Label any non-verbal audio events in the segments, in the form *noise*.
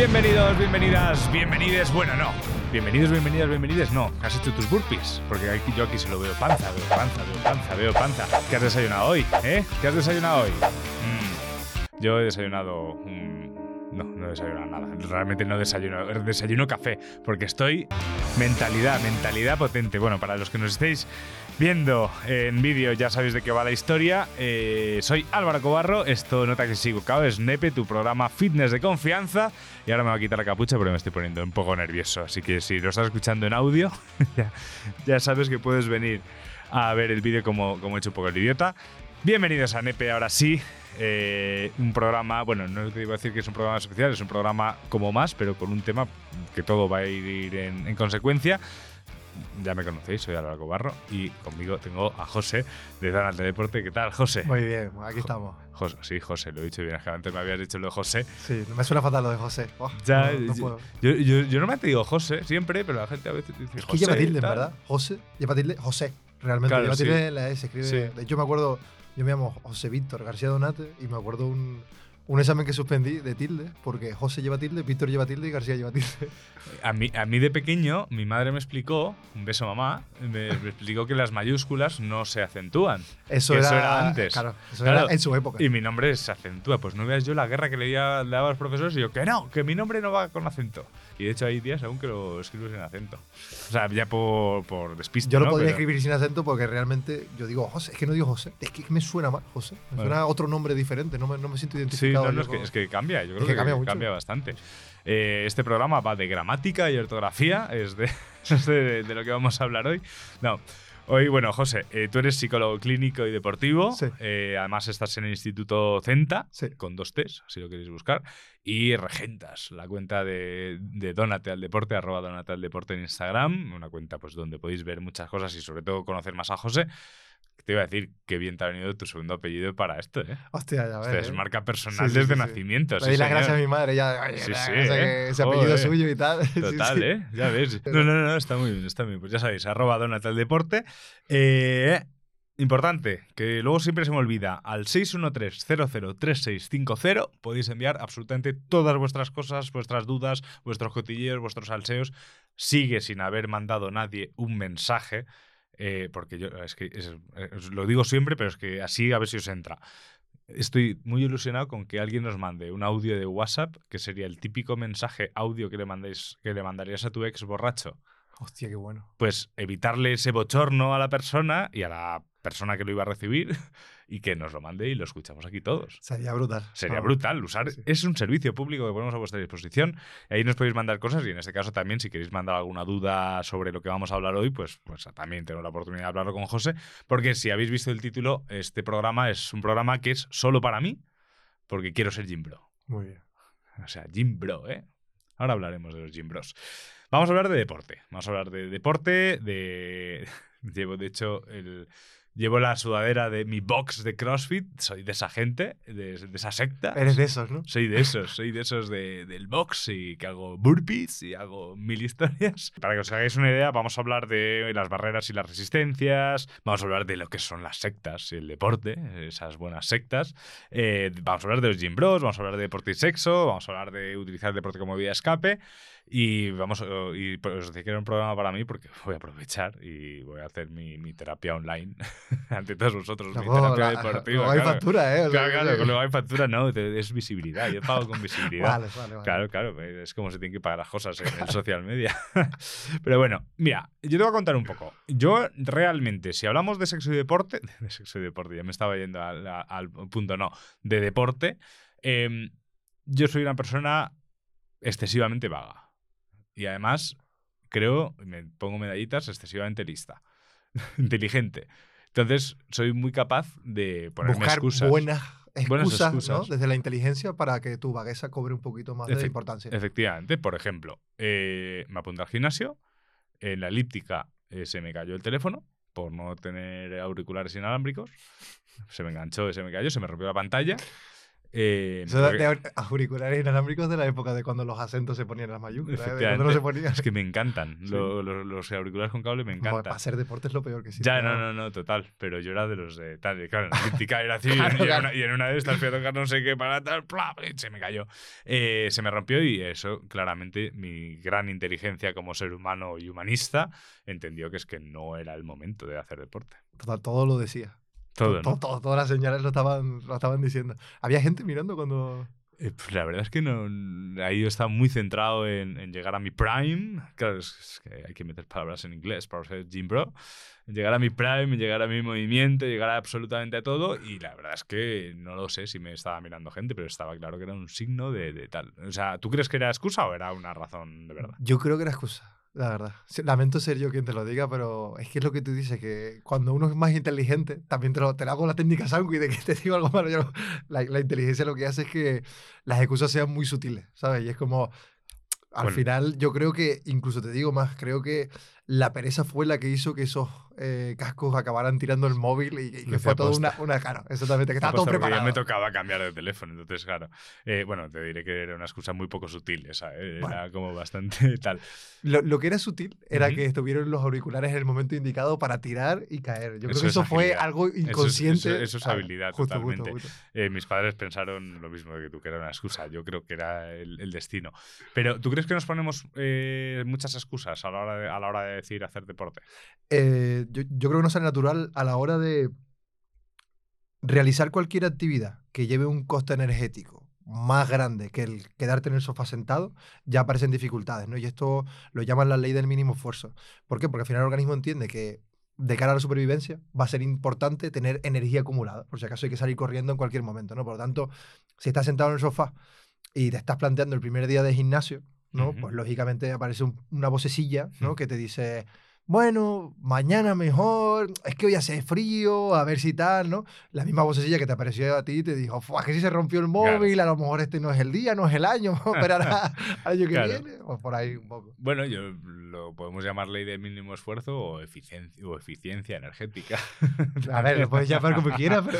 Bienvenidos, bienvenidas, bienvenides. Bueno, no. Bienvenidos, bienvenidas, bienvenides. No. ¿Has hecho tus burpees? Porque aquí, yo aquí se lo veo panza, veo panza, veo panza, veo panza. ¿Qué has desayunado hoy? ¿Eh? ¿Qué has desayunado hoy? Mm, Yo he desayunado. No, no he desayunado nada. Realmente no desayuno. Desayuno café. Porque estoy. Mentalidad, mentalidad potente. Bueno, para los que nos estéis viendo en vídeo ya sabéis de qué va la historia. Eh, soy Álvaro Cobarro, esto Nota que sigo cao, es Nepe, tu programa fitness de confianza. Y ahora me voy a quitar la capucha porque me estoy poniendo un poco nervioso. Así que si lo estás escuchando en audio, *laughs* ya, ya sabes que puedes venir a ver el vídeo como, como he hecho un poco el idiota. Bienvenidos a Nepe, ahora sí. Eh, un programa, bueno, no te iba a decir que es un programa especial, es un programa como más, pero con un tema que todo va a ir en, en consecuencia. Ya me conocéis, soy Álvaro Cobarro y conmigo tengo a José de Danal de Deporte. ¿Qué tal, José? Muy bien, aquí estamos. José, sí, José, lo he dicho bien. es que Antes me habías dicho lo de José. Sí, no me suena fatal lo de José. Oh, Ya, no, no yo- yo, yo, yo normalmente digo José siempre, pero la gente a veces dice Es que José. lleva tilde. ¿verdad? José, lleva tilde, José. Realmente, Claro, lleva tilde la S. Escribe, Sí. Hecho, me acuerdo, yo me llamo José Víctor García Donate y me acuerdo un, un examen que suspendí de tilde, porque José lleva tilde, Víctor lleva tilde y García lleva tilde. *laughs* A mí, a mí de pequeño, mi madre me explicó, un beso mamá, me, me explicó que las mayúsculas no se acentúan. Eso, era, eso era antes. Claro, eso Claro. era en su época. Y mi nombre se acentúa. Pues no veas yo la guerra que le daba a los profesores y yo, que no, que mi nombre no va con acento. Y de hecho hay días aún que lo escribo sin acento. O sea, ya por, por despiste. yo lo ¿no? podría Pero- escribir sin acento porque realmente yo digo José, es que no digo José, es que me suena mal José, me Vale. suena otro nombre diferente, no me, no me siento Sí, identificado. no, no, yo es, que, con- es que cambia, yo creo que que, cambia cambia, mucho. bastante. Eh, este programa va de gramática y ortografía, es de, *laughs* es de, de lo que vamos a hablar hoy. No, hoy, bueno, José, eh, tú eres psicólogo clínico y deportivo, Sí. eh, además estás en el Instituto Centa, Sí. con dos T's, si lo queréis buscar, y regentas la cuenta de, de Donate al Deporte, arroba Donate al Deporte en Instagram, una cuenta pues donde podéis ver muchas cosas y sobre todo conocer más a José. Te iba a decir que bien te ha venido tu segundo apellido para esto, ¿eh? Hostia, ya Hostia, ves. es marca personal Sí, sí, desde sí, nacimiento. Le di las gracias a mi madre, ya, oye, Sí, sí, ¿eh? ese apellido Joder. suyo y tal. *laughs* Total. ¿eh? Ya ves. No, no, no, está muy bien, está muy bien. Pues ya sabéis, arroba Donatal Deporte. Eh, importante, que luego siempre se me olvida, al 613-003650 podéis enviar absolutamente todas vuestras cosas, vuestras dudas, vuestros cotilleos, vuestros salseos. Sigue sin haber mandado nadie un mensaje, eh, porque yo, es que es- es- lo digo siempre, pero es que así a ver si os entra. Estoy muy ilusionado con que alguien nos mande un audio de WhatsApp, que sería el típico mensaje audio que le mandéis, que le mandarías a tu ex borracho. Hostia, qué bueno. Pues evitarle ese bochorno a la persona y a la persona que lo iba a recibir *laughs* y que nos lo mande y lo escuchamos aquí todos. Sería brutal. Sería Ah, brutal. Usar, sí. Es un servicio público que ponemos a vuestra disposición. Ahí nos podéis mandar cosas y en este caso también, si queréis mandar alguna duda sobre lo que vamos a hablar hoy, pues, pues también tengo la oportunidad de hablarlo con José. Porque si habéis visto el título, este programa es un programa que es solo para mí, porque quiero ser Jim Bro. Muy bien. O sea, Jim Bro, ¿eh? Ahora hablaremos de los Jim Bros. Vamos a hablar de deporte. Vamos a hablar de deporte, de... *laughs* Llevo, de hecho, el... Llevo la sudadera de mi box de CrossFit. Soy de esa gente, de, de esa secta. Eres de esos, ¿no? Soy de esos, soy de esos de- del box y que hago burpees y hago mil historias. *laughs* Para que os hagáis una idea, vamos a hablar de las barreras y las resistencias, vamos a hablar de lo que son las sectas y el deporte, esas buenas sectas. Eh, vamos a hablar de los gym bros, vamos a hablar de deporte y sexo, vamos a hablar de utilizar el deporte como vía escape y vamos a- y pues os decía que era un programa para mí porque voy a aprovechar y voy a hacer mi, mi terapia online *laughs* ante todos vosotros, mi terapia la- *laughs* deportiva. hay claro. factura, ¿eh? Claro, claro, que hay factura no, es visibilidad. Yo pago con visibilidad. Vale, vale, vale. Claro, claro, es como se tienen que pagar las cosas en el social media. *laughs* Pero bueno, mira, yo te voy a contar un poco. Yo realmente, si hablamos de sexo y deporte, de sexo y deporte, ya me estaba yendo al punto no, de deporte, em, yo soy una persona excesivamente vaga. Y además, creo, me pongo medallitas, excesivamente lista, *laughs* inteligente. Entonces, soy muy capaz de ponerme Buscar excusas. buenas Buenas excusas, ¿no? excusas. Desde la inteligencia para que tu vagueza cobre un poquito más de Efect- importancia. Efectivamente, por ejemplo, eh, me apunté al gimnasio, en la elíptica eh, se me cayó el teléfono por no tener auriculares inalámbricos, se me enganchó, se me cayó, se me rompió la pantalla. Eh, Eso porque- de auriculares inalámbricos de la época de cuando los acentos se ponían en las mayúsculas. ¿eh? No se ponían. es que me encantan. *laughs* Sí. Lo- lo- los auriculares con cable me encantan. Para hacer deporte es lo peor que existe. Ya, no, no, no, total. Pero yo era de los de tal. Claro, la *laughs* era así. Claro, y, en claro. una, y en una de estas fui a tocar no sé qué para tal, se me cayó. Eh, se me rompió y eso, claramente, mi gran inteligencia como ser humano y humanista entendió que es que no era el momento de hacer deporte. Total, todo lo decía. Todo, ¿no? todas las señales lo estaban, lo estaban diciendo. Había gente mirando cuando. Eh, pues la verdad es que no, ahí yo estaba muy centrado en, en llegar a mi prime. Claro, es, es que hay que meter palabras en inglés para ser Jim Bro. Llegar a mi prime, llegar a mi movimiento, llegar a absolutamente a todo. Y la verdad es que no lo sé si me estaba mirando gente, pero estaba claro que era un signo de, de tal. O sea, ¿tú crees que era excusa o era una razón de verdad? Yo creo que era excusa, la verdad. Lamento ser yo quien te lo diga, pero es que es lo que tú dices, que cuando uno es más inteligente, también te lo, te lo hago la técnica Sanqui de que *laughs* te digo algo malo. yo- la, la inteligencia lo que hace es que las excusas sean muy sutiles, ¿sabes? Y es como, al Bueno. final yo creo que, incluso te digo más, creo que la pereza fue la que hizo que esos eh, cascos acabaran tirando el móvil y, y que fue todo una, una... Claro, exactamente, que estaba todo preparado. Ya me tocaba cambiar de teléfono, entonces, claro. Eh, bueno, te diré que era una excusa muy poco sutil esa, ¿eh? Era Bueno. como bastante *laughs* tal. Lo, lo que era sutil era Ujú. que estuvieron los auriculares en el momento indicado para tirar y caer. Yo creo Eso que es eso fue agilidad. algo Eso es- inconsciente. eso- eso es Ah, habilidad, justo, totalmente. justo, justo. Eh, mis padres pensaron lo mismo que tú, que era una excusa. Yo creo que era el, el destino. Pero, ¿tú crees que nos ponemos eh, muchas excusas a la, hora de, a la hora de decir hacer deporte? Eh, yo, yo creo que no sale natural a la hora de realizar cualquier actividad que lleve un coste energético más grande que el quedarte en el sofá sentado, ya aparecen dificultades, ¿no? Y esto lo llaman la ley del mínimo esfuerzo. ¿Por qué? Porque al final el organismo entiende que de cara a la supervivencia va a ser importante tener energía acumulada, por si acaso hay que salir corriendo en cualquier momento, ¿no? Por lo tanto, si estás sentado en el sofá y te estás planteando el primer día de gimnasio, ¿no? Pues lógicamente aparece un- una vocecilla, ¿no? Que te dice, bueno, mañana mejor, es que hoy hace frío, a ver si tal, ¿no? La misma vocecilla que te apareció a ti y te dijo, "Fua, que si se rompió el Claro. móvil, a lo mejor este no es el día, no es el año, *laughs* vamos a esperar a- *laughs* al año que Claro. viene, o por ahí un poco. Bueno, yo lo podemos llamar ley de mínimo esfuerzo o eficiencia, o eficiencia energética. *laughs* A ver, lo puedes llamar como quieras, pero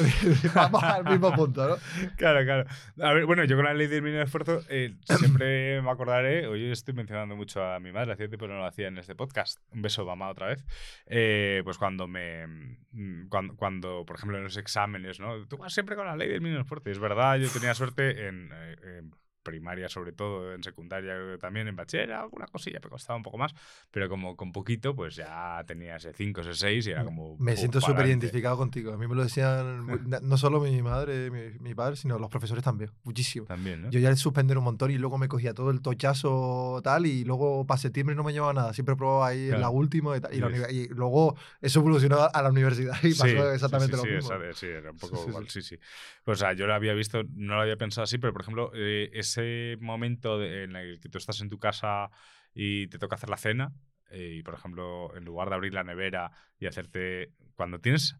vamos al mismo punto, ¿no? Claro, claro. A ver, bueno, yo con la ley del mínimo esfuerzo eh, siempre me acordaré, hoy estoy mencionando mucho a mi madre, que no lo hacía en este podcast, un beso mamá otra vez, eh, pues cuando me, mm, cuando, cuando, por ejemplo, en los exámenes, ¿no? Tú vas siempre con la ley del mínimo esfuerzo, es verdad, yo tenía suerte en... eh, primaria sobre todo, en secundaria también, en bachiller alguna cosilla me costaba un poco más, pero como con poquito pues ya tenía ese 5, ese 6 y era como... Me siento súper identificado contigo. A mí me lo decían *laughs* no solo mi madre, mi, mi padre, sino los profesores también. Muchísimo. También, ¿no? Yo ya suspender un montón y luego me cogía todo el tochazo tal y luego para septiembre no me llevaba nada. Siempre probaba ahí en la Claro. última y, tal, y, Sí. luego eso evolucionó a la universidad y pasó Sí, exactamente sí, lo sí, mismo. esa- sí, era un poco igual, sí, sí. Pues, o sea, yo lo había visto, no lo había pensado así, pero por ejemplo, eh, ese momento de- en el que tú estás en tu casa y te toca hacer la cena, eh, y por ejemplo, en lugar de abrir la nevera y hacerte. Cuando tienes.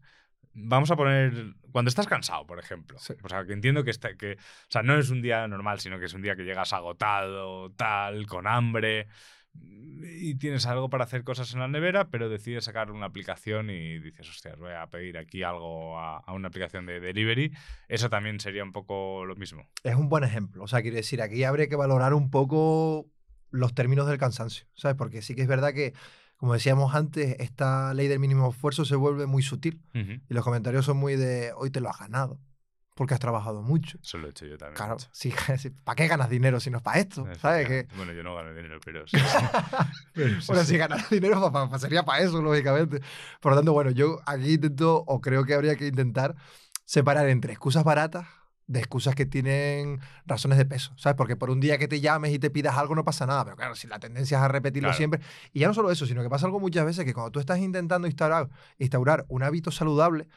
Vamos a poner. Cuando estás cansado, por ejemplo. Sí. O sea, que entiendo que, está, que. O sea, no es un día normal, sino que es un día que llegas agotado, tal, con hambre. Y tienes algo para hacer cosas en la nevera, pero decides sacar una aplicación y dices, hostia, voy a pedir aquí algo a, a una aplicación de delivery. Eso también sería un poco lo mismo. Es un buen ejemplo. O sea, quiero decir, aquí habría que valorar un poco los términos del cansancio, ¿sabes? Porque sí que es verdad que, como decíamos antes, esta ley del mínimo esfuerzo se vuelve muy sutil y los comentarios son muy de hoy te lo has ganado porque has trabajado mucho. Eso lo he hecho yo también. Claro, *laughs* sí, ¿para qué ganas dinero si no es para esto? ¿Sabes? Que. Bueno, yo no gano dinero, pero *laughs* sí. sí. Pero sí, bueno, si ganas dinero pa- pa- pa- sería para eso, lógicamente. Por lo tanto, bueno, yo aquí intento, o creo que habría que intentar separar entre excusas baratas de excusas que tienen razones de peso, ¿sabes? Porque por un día que te llames y te pidas algo no pasa nada, pero claro, si la tendencia es a repetirlo Claro. siempre. Y ya no solo eso, sino que pasa algo muchas veces que cuando tú estás intentando instaurar, instaurar un hábito saludable,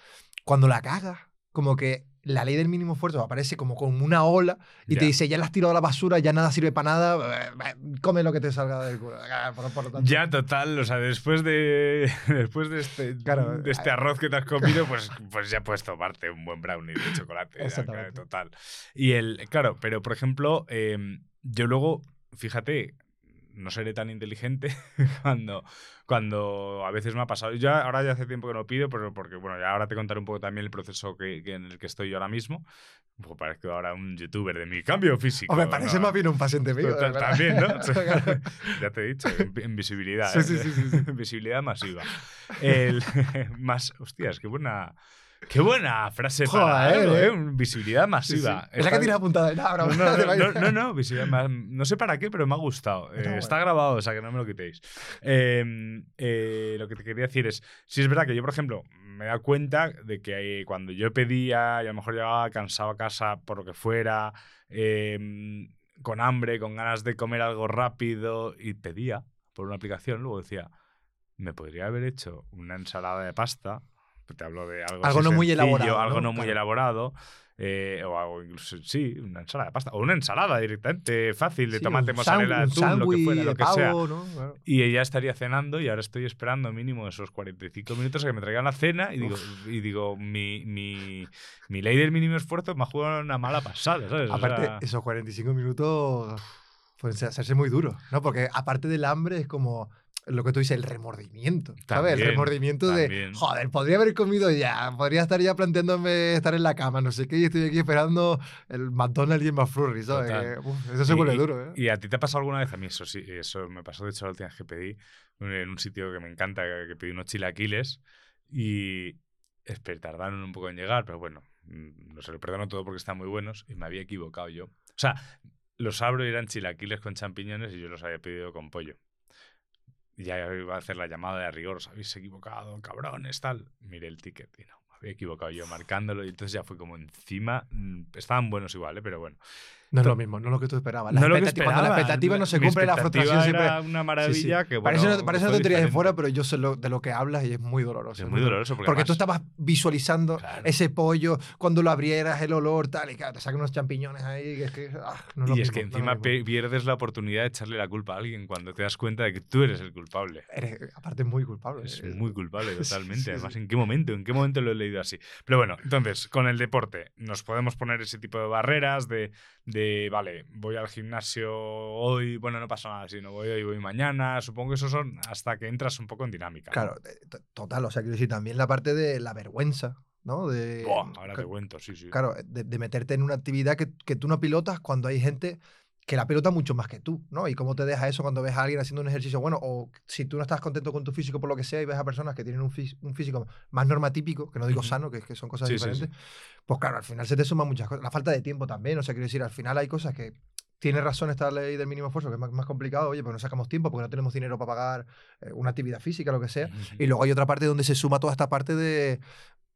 cuando la cagas, como que la ley del mínimo esfuerzo aparece como con una ola y te dice, ya la has tirado a la basura, ya nada sirve para nada, eh, come lo que te salga del culo. Ah, Por, por lo tanto, Ya, total, o sea, después de *laughs* después de este, Claro, de este eh, arroz que te has comido, pues, pues ya puedes tomarte un buen brownie de chocolate. ya, Exactamente. claro, total. Y el, claro, pero por ejemplo, em, yo luego, fíjate, no seré tan inteligente *laughs* cuando, cuando a veces me ha pasado. Ya, ahora ya hace tiempo que no pido, pero porque, bueno, ya ahora te contaré un poco también el proceso que, en el que estoy yo ahora mismo. Pues parezco ahora un youtuber de mi cambio físico. me parece más bien un paciente mío. También, ¿no? *laughs* *laughs* ya te he dicho, invisibilidad. Sí, sí, sí, sí, Visibilidad masiva. El, más, hostias, qué buena Qué buena frase para ¿eh? ¿eh? Visibilidad masiva. Es la que tienes apuntada. No, no, no, visibilidad No sé para qué, pero me ha gustado. Eh, está grabado, o sea que no me lo quitéis. Em, lo que te quería decir es, si es verdad que yo, por ejemplo, me he dado cuenta de que cuando yo pedía y a lo mejor llegaba cansado a casa por lo que fuera, em, con hambre, con ganas de comer algo rápido y pedía por una aplicación, luego decía, me podría haber hecho una ensalada de pasta te hablo de algo, no muy elaborado. Algo no, muy elaborado. Eh, o algo incluso, sí, una ensalada de pasta. O una ensalada directamente fácil de tomate, mozzarella, atún, lo que fuera, lo que sea. Y ella estaría cenando y ahora estoy esperando mínimo esos 45 minutos a que me traigan la cena y digo, y digo mi, mi, mi, ley del mínimo esfuerzo me ha jugado una mala pasada, ¿sabes? Aparte, esos 45 minutos pueden hacerse muy duros, ¿no? Porque aparte del hambre es como lo que tú dices, el remordimiento, ¿sabes? el remordimiento de, joder, podría haber comido ya, podría estar ya planteándome estar en la cama, no sé qué, y estoy aquí esperando el McDonald's y el McFlurry, ¿sabes? eso se vuelve duro, ¿eh? ¿Y a ti te ha pasado alguna vez? A mí eso sí, eso me pasó de hecho la última vez que pedí en un sitio que me encanta, que pedí unos chilaquiles y tardaron un poco en llegar, pero bueno, mm, no se lo perdono todo porque están muy buenos y me había equivocado yo. O sea, los abro y eran chilaquiles con champiñones y yo los había pedido con pollo ya iba a hacer la llamada de rigor, os habéis equivocado, cabrones, tal. Miré el ticket y no, me había equivocado yo marcándolo y entonces ya fue como encima. Mm, estaban buenos igual, ¿eh? pero bueno. No es lo mismo, no es lo que tú esperabas. La no expectativa, Cuando la expectativa no se cumple, la frustración siempre. Era una maravilla que bueno, Parece, parece no te de fuera, pero yo sé de lo que hablas y es muy doloroso. Es muy doloroso. Porque, tú estabas visualizando ese pollo cuando lo abrieras, el olor, tal, y claro, te sacan unos champiñones ahí. Que es que, ah, y es que encima pierdes la oportunidad de echarle la culpa a alguien cuando te das cuenta de que tú eres el culpable. Eres, aparte, muy culpable. Es muy culpable, *laughs* totalmente. Además, ¿en qué momento? ¿En qué momento lo he leído así? Pero bueno, entonces, con el deporte, nos podemos poner ese tipo de barreras de, de vale, voy al gimnasio hoy, bueno, no pasa nada, si no voy hoy, voy mañana. Supongo que eso son hasta que entras un poco en dinámica. Claro, total. O sea, quiero decir, también la parte de la vergüenza, ¿no? De, ahora te cuento, sí, sí. Claro, de, meterte en una actividad que, que, tú no pilotas cuando hay gente que la pilota mucho más que tú, ¿no? Y cómo te deja eso cuando ves a alguien haciendo un ejercicio bueno, o si tú no estás contento con tu físico por lo que sea y ves a personas que tienen un, físico más normatípico, que no digo sano, que, que son cosas diferentes, pues claro, al final se te suman muchas cosas. La falta de tiempo también, o sea, quiero decir, al final hay cosas que tiene razón esta ley del mínimo esfuerzo, que es más, complicado, oye, pues no sacamos tiempo porque no tenemos dinero para pagar eh, una actividad física, lo que sea. Y luego hay otra parte donde se suma toda esta parte de,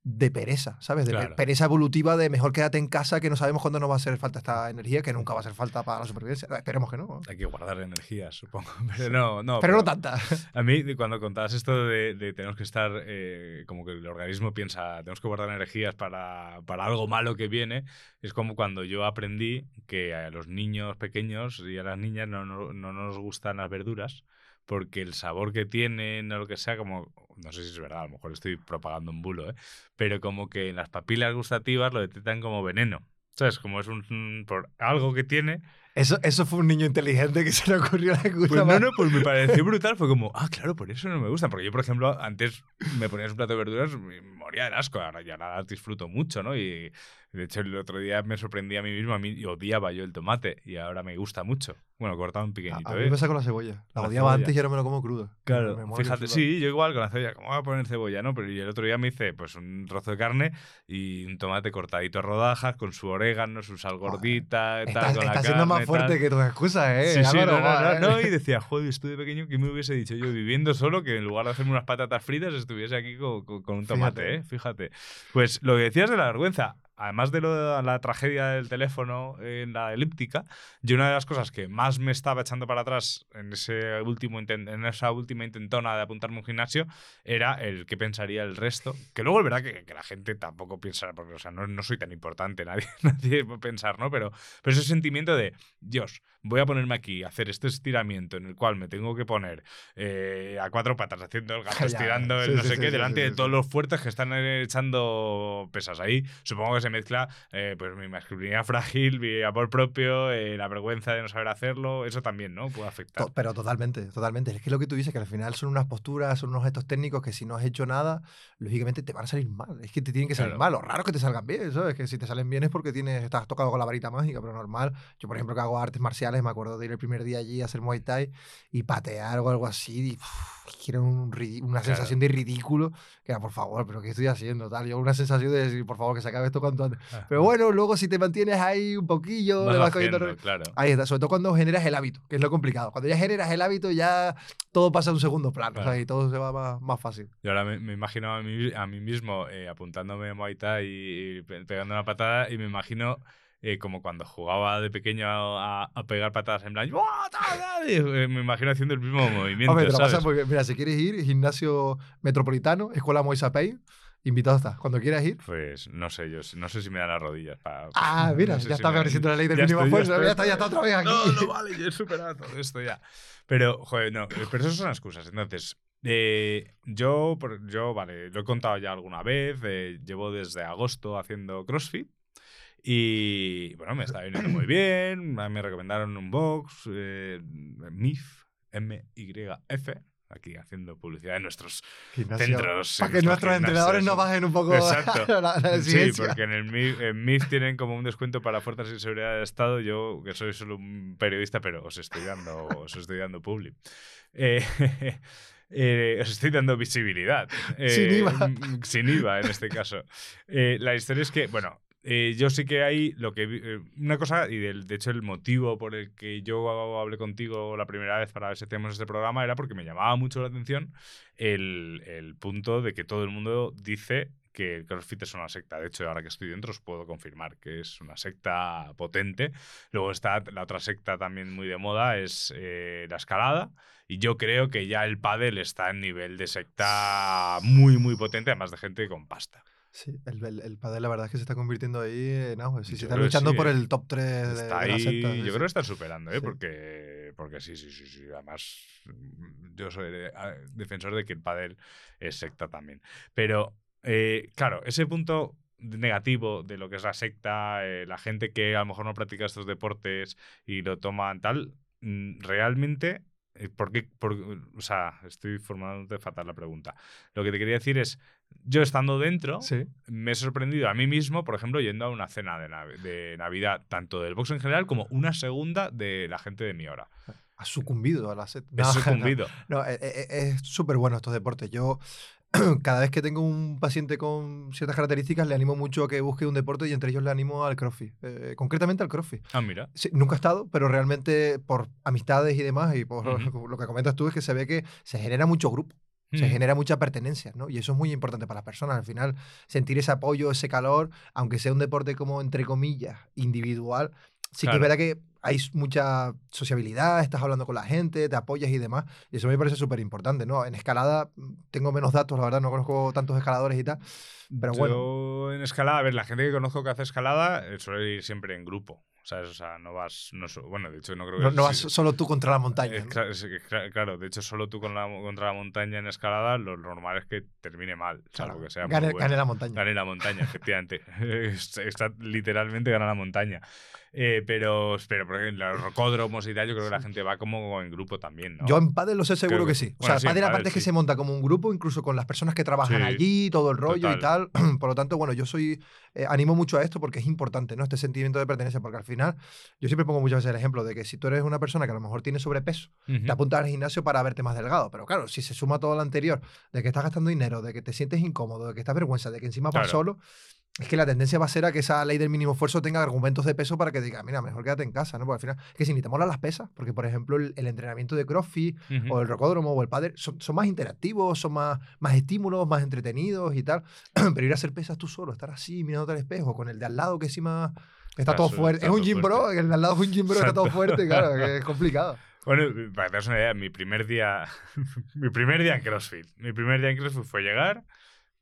de pereza, ¿sabes? De pereza evolutiva de mejor quédate en casa que no sabemos cuándo nos va a hacer falta esta energía, que nunca va a hacer falta para la supervivencia. Esperemos que no. Hay que guardar energía, supongo. *laughs* Pero no, no. pero, no tanta. *laughs* A mí, cuando contabas esto de, de tenemos que estar, eh, como que el organismo piensa, tenemos que guardar energías para, para algo malo que viene, es como cuando yo aprendí que a los niños pequeños y a las niñas no, no, no nos gustan las verduras porque el sabor que tienen o lo que sea, como, no sé si es verdad, a lo mejor estoy propagando un bulo, ¿eh? pero como que en las papilas gustativas lo detectan como veneno. ¿Sabes? Como es un, por algo que tiene. Eso, eso fue un niño inteligente que se le ocurrió la Pues no, no, pues me pareció *laughs* brutal. Fue como, ah, claro, por eso no me gusta. Porque yo, por ejemplo, antes me ponías un plato de verduras y moría de asco. Ahora ya las disfruto mucho, ¿no? Y de hecho, el otro día me sorprendí a mí mismo. A mí odiaba yo el tomate y ahora me gusta mucho. Bueno, cortado en pequeñito. A, mí ¿eh? me pasa con la cebolla. La, odiaba antes y ahora me lo como crudo. Claro, fíjate, sí, yo igual con la cebolla. ¿Cómo voy a poner cebolla, no? Pero el otro día me hice pues un trozo de carne y un tomate cortadito a rodajas con su orégano, su sal gordita, tal, está, con está siendo más fuerte que tus excusas, ¿eh? Sí, sí, no, no, no, Y decía, joder, estuve pequeño que me hubiese dicho yo viviendo solo que en lugar de hacerme unas patatas fritas estuviese aquí con, con un tomate, ¿eh? Fíjate. Pues lo que decías de la vergüenza, además de, la tragedia del teléfono en la elíptica, yo una de las cosas que más me estaba echando para atrás en, ese último en esa última intentona de apuntarme a un gimnasio era el que pensaría el resto. Que luego es verdad que, la gente tampoco piensa, porque o sea, no, no soy tan importante, *laughs* nadie, nadie puede pensar, ¿no? Pero, pero ese sentimiento de, Dios, voy a ponerme aquí a hacer este estiramiento en el cual me tengo que poner eh, a cuatro patas haciendo el *laughs* gato, estirando el no sé qué, delante de todos los fuertes que están echando pesas ahí. Supongo que se mezcla eh, pues mi masculinidad frágil, mi amor propio, eh, la vergüenza de no saber hacerlo, eso también, ¿no? Puede afectar. To- Pero totalmente, totalmente. Es que lo que tú dices, que al final son unas posturas, son unos gestos técnicos que si no has hecho nada, lógicamente te van a salir mal. Es que te tienen que salir Claro. mal. Lo raro es que te salgan bien, ¿sabes? Que si te salen bien es porque tienes, estás tocado con la varita mágica, pero normal. Yo, por ejemplo, que hago artes marciales, me acuerdo de ir el primer día allí a hacer Muay Thai y patear o algo así. Y, uf, que era un una Claro. sensación de ridículo. Que era, por favor, pero ¿qué estoy haciendo? Tal. Yo una sensación de decir, por favor, que se acabe esto cuanto antes. Pero bueno, luego si te mantienes ahí un poquillo, Vas le vas cogiendo haciendo, claro. Ahí está, sobre todo cuando generas el hábito, que es lo complicado. Cuando ya generas el hábito, ya todo pasa a un segundo plano, Claro. o sea, y todo se va más, más fácil. Yo ahora me, me imagino a mí, a mí mismo eh, apuntándome a Muay Thai y, y pe- pegando una patada y me imagino eh, como cuando jugaba de pequeño a, a pegar patadas en eh, me imagino haciendo el mismo movimiento, Hombre, ¿sabes? muy bien. Mira, si quieres ir, gimnasio metropolitano, escuela Moisa Pay, invitado estás. Cuando quieras ir. Pues no sé, yo no sé si me dan las rodillas para... Ah, mira, no sé ya si está apareciendo la ley del mínimo ya esfuerzo. Ya, está, ya está otra vez aquí. No, no vale, yo he superado todo esto ya. Pero, joder, no, eh, pero eso son excusas. Entonces, eh, yo, yo, vale, lo he contado ya alguna vez, eh, llevo desde agosto haciendo CrossFit. Y bueno, me está viniendo muy bien. Me recomendaron un box, eh, MIF, M-Y-F, aquí haciendo publicidad de nuestros Gimnasio. centros. Para que nuestros entrenadores no bajen un poco Exacto. *laughs* la, la Sí, porque en el MIF, en MIF tienen como un descuento para fuerzas y seguridad del Estado. Yo, que soy solo un periodista, pero os estoy dando, os estoy dando publi. Eh, *laughs* eh, os estoy dando visibilidad. Sin Eh, IVA. mm, Sin IVA, en este caso. La historia es que, bueno, eh, yo sí que hay lo que eh, una cosa y del, de hecho el motivo por el que yo hablé contigo la primera vez para ver si hacíamos este programa era porque me llamaba mucho la atención el, el punto de que todo el mundo dice que el CrossFit es una secta. De hecho, ahora que estoy dentro os puedo confirmar que es una secta potente. Luego está la otra secta también muy de moda, es eh, la escalada. Y yo creo que ya el pádel está en nivel de secta muy, muy potente, además de gente con pasta. Sí, el, el, el la verdad es que se está convirtiendo ahí en auge. Sí, Yo se está luchando sí, por eh. el top 3 de, Está de la ahí, secta. sí, yo sí. creo que están superando, ¿eh? Porque, porque sí, sí, sí, sí. Además, mm, yo soy de- a- defensor de que el pádel es secta también. Pero, eh, claro, ese punto negativo de lo que es la secta, eh, la gente que a lo mejor no practica estos deportes y lo toman tal, mm, realmente, ¿por qué? Por- o sea, estoy formándote fatal la pregunta. Lo que te quería decir es, yo estando dentro, Sí. me he sorprendido a mí mismo, por ejemplo, yendo a una cena de, nav- de Navidad, tanto del box en general como una segunda de la gente de mi hora. Ha sucumbido a la. He *laughs* No, sucumbido. No, e- e- e- es súper bueno estos deportes. Yo, *clears throat* cada vez que tengo un paciente con ciertas características, le animo mucho a que busque un deporte y entre ellos le animo al CrossFit. eh, concretamente al CrossFit. Ah, mira. Sí, nunca he estado, pero realmente por amistades y demás, y por *laughs* lo que comentas tú, es que se ve que se genera mucho grupo. Se Mm. genera mucha pertenencia, ¿no? Y eso es muy importante para las personas. Al final, sentir ese apoyo, ese calor, aunque sea un deporte como, entre comillas, individual, sí que es verdad que hay mucha sociabilidad, estás hablando con la gente, te apoyas y demás. Y eso me parece súper importante, ¿no? En escalada mm, tengo menos datos, la verdad, no conozco tantos escaladores y tal. Pero bueno, Yo en escalada, a ver, la gente que conozco que hace escalada eh, suele ir siempre en grupo. ¿sabes? O sea, no vas. No, bueno, de hecho, no creo que. no, no vas sí- solo tú contra la montaña. que cla- claro, de hecho, solo tú con la, contra la montaña en escalada, lo normal es que termine mal, Claro, que sea muy gane, bueno. gane la montaña. Gane la montaña, efectivamente. *laughs* está, está literalmente gana la montaña. Eh, pero, pero, por ejemplo, los *laughs* rocódromos y tal, yo creo que la gente va como en grupo también, ¿no? Yo en pádel lo sé seguro Creo que, que- sí. O bueno, sea, sí, en pádel pádel aparte es que sí. se monta como un grupo, incluso con las personas que trabajan Sí, allí, todo el rollo y tal. *clears throat* Por lo tanto, bueno, yo soy eh, animo mucho a esto porque es importante, ¿no? Este sentimiento de pertenencia, porque al final yo siempre pongo muchas veces el ejemplo de que si tú eres una persona que a lo mejor tiene sobrepeso, te apuntas al gimnasio para verte más delgado, pero claro, si se suma todo lo anterior, de que estás gastando dinero, de que te sientes incómodo, de que estás vergüenza, de que encima vas Claro. solo, es que la tendencia va a ser a que esa ley del mínimo esfuerzo tenga argumentos de peso para que diga, mira, mejor quédate en casa, ¿no? Porque al final, que si ni te molan las pesas, porque por ejemplo el, el entrenamiento de CrossFit Ujú. o el rocódromo o el pádel son, son más interactivos, son más, más estímulos, más entretenidos y tal, *clears throat* pero ir a hacer pesas tú solo, estar así mirándote al espejo con el de al lado que encima está Está todo fuerte, es un gym bro, fuerte. el de al lado es un gym bro, está todo Exacto. fuerte, claro, que es *laughs* complicado. Bueno, para que te una idea, mi primer día, *laughs* mi primer día en CrossFit, mi primer día en CrossFit fue llegar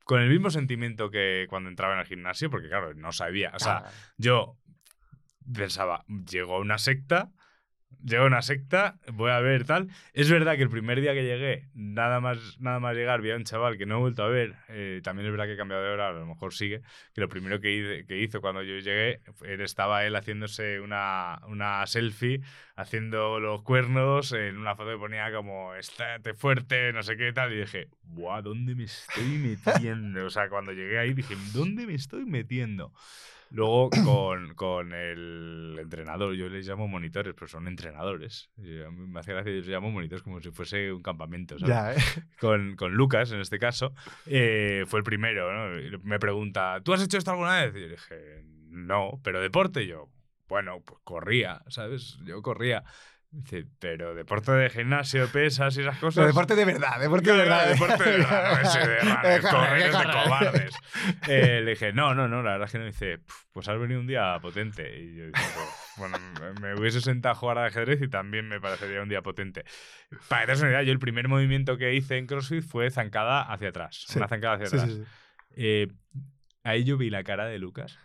con el mismo sentimiento que cuando entraba en el gimnasio, porque claro, no sabía, o sea, yo pensaba, llegó una secta, Llego a una secta, voy a ver tal. Es verdad que el primer día que llegué, nada más, nada más llegar, vi a un chaval que no he vuelto a ver. eh, también es verdad que he cambiado de hora, a lo mejor sigue. Que lo primero que, que hizo cuando yo llegué, él estaba él haciéndose una, una selfie, haciendo los cuernos en una foto que ponía como, estate fuerte, no sé qué tal. Y dije, ¡buah! ¿Dónde me estoy metiendo? O sea, cuando llegué ahí dije, ¿dónde me estoy metiendo? Luego con, con el entrenador, yo les llamo monitores, pero son entrenadores. Y a mí me hace gracia, yo les llamo monitores como si fuese un campamento, ¿sabes? Ya, ¿eh? *laughs* Con, con Lucas, en este caso, eh, fue el primero, ¿no? Me pregunta, ¿tú has hecho esto alguna vez? Y yo dije, no, pero deporte, Y yo, bueno, pues corría, ¿sabes? Yo corría. Dice, pero deporte de gimnasio, pesas y esas cosas. Pero deporte de verdad, deporte de verdad. deporte de verdad, no ese de *laughs* Correr, de cobardes. *laughs* Eh, le dije, no, no, no, la verdad es que no. Dice, "Pf, pues has venido un día potente. Y yo dije, bueno, me- hubiese sentado a jugar al ajedrez y también me parecería un día potente. Para que te una idea, yo el primer movimiento que hice en CrossFit fue zancada hacia atrás. Sí. Una zancada hacia Sí, atrás. sí. Eh, ahí yo vi la cara de Lucas